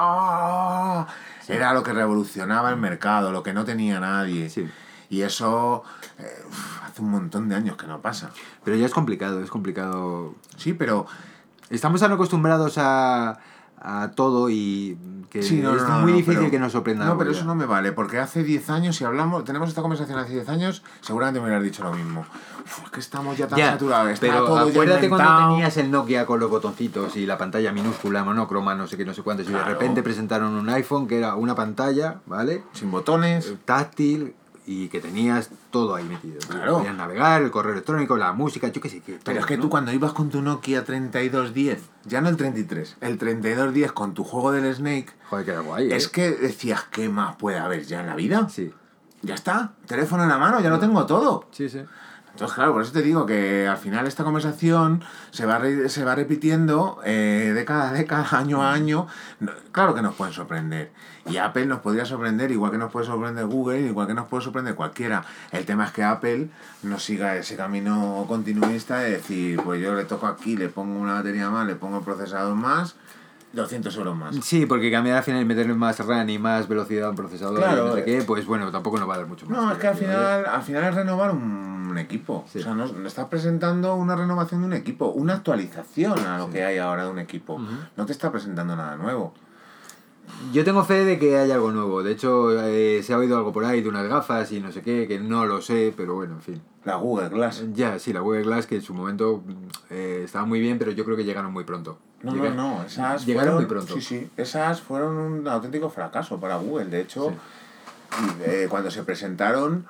"Ah". Era lo que revolucionaba el mercado, lo que no tenía nadie. Sí. Y eso eh, hace un montón de años que no pasa. Pero ya es complicado, es complicado. Sí, pero Estamos tan acostumbrados a, a todo y que Sí, no, es no, no, muy difícil pero- que nos sorprenda. No, pero ya. eso no me vale, porque hace 10 años, si hablamos, tenemos esta conversación hace 10 años, seguramente me hubieras dicho lo mismo. Uf, es que estamos ya tan Ya, saturados, está pero todo ya acuérdate cuando tenías el Nokia con los botoncitos y la pantalla minúscula, monocroma, no sé qué, no sé cuántos, y de repente presentaron un iPhone que era una pantalla, ¿vale? Sin botones. Táctil y que tenías todo ahí metido. Claro. Podías navegar, el correo electrónico, la música, yo qué sé. Que Pero todo, es que ¿no? tú cuando ibas con tu Nokia 3210, ya no el 33, el 3210 con tu juego del Snake, Joder, que era guay, ¿eh? es que decías, ¿qué más puede haber ya en la vida? Sí, Ya está, teléfono en la mano, ya lo tengo todo. sí, sí. Entonces, claro, por eso te digo que al final esta conversación se va, re- se va repitiendo eh, década a década, año a año. No- Claro que nos pueden sorprender. Y Apple nos podría sorprender, igual que nos puede sorprender Google, igual que nos puede sorprender cualquiera. El tema es que Apple no siga ese camino continuista de decir, pues yo le toco aquí, le pongo una batería más, le pongo el procesador más, 200 euros más. Sí, porque cambiar al final y meterle más RAM y más velocidad a un procesador Claro, y no sé eh. qué, pues bueno, tampoco nos va a dar mucho más. No, es que al final, al final es renovar un equipo. Sí. O sea, no, no estás presentando una renovación de un equipo, una actualización a lo que hay ahora de un equipo. No te está presentando nada nuevo. Yo tengo fe de que hay algo nuevo. De hecho, eh, se ha oído algo por ahí de unas gafas y no sé qué, que no lo sé, pero bueno, en fin. La Google Glass. Ya, sí, la Google Glass, que en su momento mm, eh, estaba muy bien, pero yo creo que llegaron muy pronto. No, Llega- no, no, esas Llegaron fueron, muy pronto. Sí, sí, esas fueron un auténtico fracaso para Google. De hecho, y, eh, cuando se presentaron,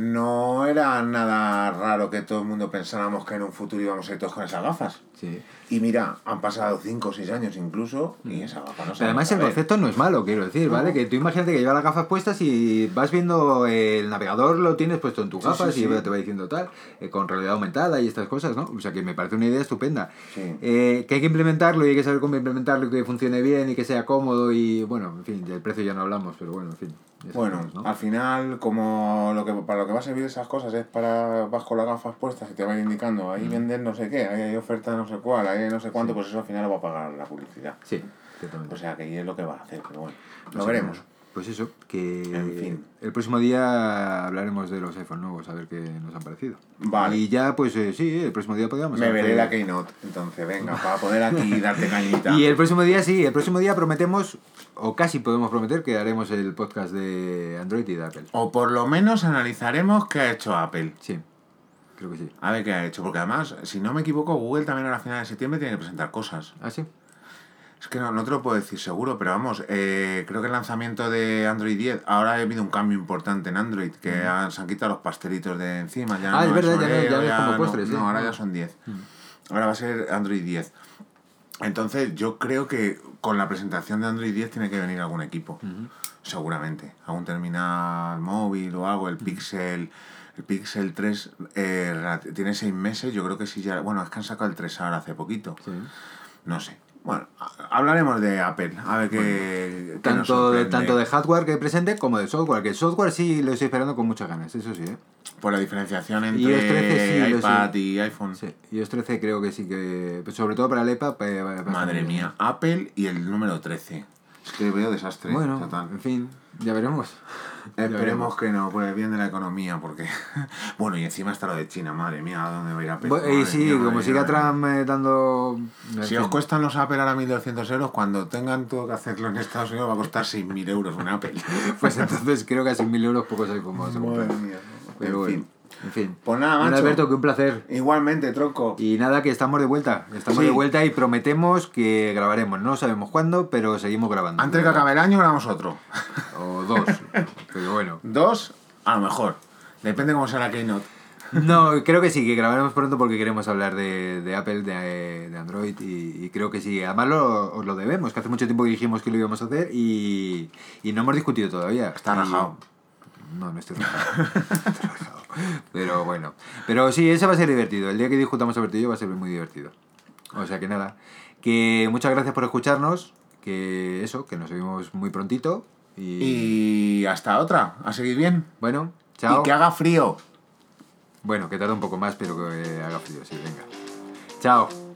no era nada raro que todo el mundo pensáramos que en un futuro íbamos a ir todos con esas gafas. Sí. Y mira, han pasado 5 o 6 años incluso, y esa gafa no se además el concepto no es malo, quiero decir, ¿vale? Que tú imagínate que llevas las gafas puestas y vas viendo el navegador, lo tienes puesto en tus Sí, gafas sí, y te va diciendo tal, eh, con realidad aumentada y estas cosas, ¿no? O sea que me parece una idea estupenda. Eh, que hay que implementarlo y hay que saber cómo implementarlo y que funcione bien y que sea cómodo y bueno, en fin, del precio ya no hablamos, pero bueno, en fin. Bueno, al final, como lo que para lo que va a servir esas cosas es para vas con las gafas puestas y te va a ir indicando, ahí venden no sé qué, ahí hay oferta no sé cuál, ahí hay no sé cuánto, pues eso al final lo va a pagar la publicidad. Sí, ciertamente. O sea que ahí es lo que va a hacer, pero bueno, lo veremos. Pues eso, que En fin. el próximo día hablaremos de los iPhone nuevos, a ver qué nos han parecido. Vale. Y ya, pues eh, sí, el próximo día podríamos Me veré la Keynote, entonces venga, para poder aquí darte cañita. Y el próximo día sí, el próximo día prometemos, o casi podemos prometer, que haremos el podcast de Android y de Apple. O por lo menos analizaremos qué ha hecho Apple. Sí, creo que sí. A ver qué ha hecho, porque además, si no me equivoco, Google también a la final de septiembre tiene que presentar cosas. ¿Ah, sí? Es que no, no te lo puedo decir seguro, pero vamos, eh, creo que el lanzamiento de Android 10, ahora ha habido un cambio importante en Android, que han- se han quitado los pastelitos de encima. Ya Ah, es verdad, ya no- Oreo, ya no es como no- postres, No, ahora Ah. ya son 10. Ahora va a ser Android 10. Entonces, yo creo que con la presentación de Android 10 tiene que venir algún equipo, seguramente. Algún terminal móvil o algo, el Pixel. El Pixel 3 eh, tiene 6 meses, yo creo que sí ya. Bueno, es que han sacado el 3 ahora hace poquito. Sí. No sé. Bueno, hablaremos de Apple, a ver qué. Tanto de, tanto de hardware que presente como de software, que el software sí lo estoy esperando con muchas ganas, eso sí, ¿eh? Por la diferenciación iOS 13 entre sí, lo iPad y iPhone. Sí, iOS 13 creo que sí que, pues sobre todo para el iPad, estar Madre mía, Apple y el número 13. Es que veo desastre. Bueno, en fin, ya veremos. Esperemos que no, por el bien de la economía, porque. bueno, y encima está lo de China, madre mía, ¿a dónde va a ir Apple? Bu- y Madre sí, mía, madre como siga madre. Trump eh, dando... Si fin. os cuestan los Apple ahora 1.200 euros, cuando tengan todo que hacerlo en Estados Unidos va a costar 6.000 euros un Apple. Pues entonces creo que a 6.000 euros pocos a comprar. Madre mía. Pero en bueno, fin. En fin. Pues nada, Bueno, macho. Alberto, que un placer. Igualmente, tronco. Y nada, que estamos de vuelta. Estamos Sí. de vuelta y prometemos que grabaremos. No sabemos cuándo, pero seguimos grabando. Antes de que acabe el año, grabamos otro. O dos. pero bueno. Dos, a lo mejor. Depende cómo sea la Keynote. No, creo que sí, que grabaremos pronto porque queremos hablar de, de Apple, de, de Android y, y creo que sí. Además lo, os lo debemos, que hace mucho tiempo que dijimos que lo íbamos a hacer y, y no hemos discutido todavía. Está rajado. No, no estoy rajado. Pero bueno. Pero sí, ese va a ser divertido. El día que discutamos sobre ello va a ser muy divertido. O sea que nada. Que muchas gracias por escucharnos. Que eso, que nos vemos muy prontito. Y, Y hasta otra. A seguir bien. bueno, chao. Y que haga frío. Bueno, que tarda un poco más, pero que haga frío, sí, venga. Chao.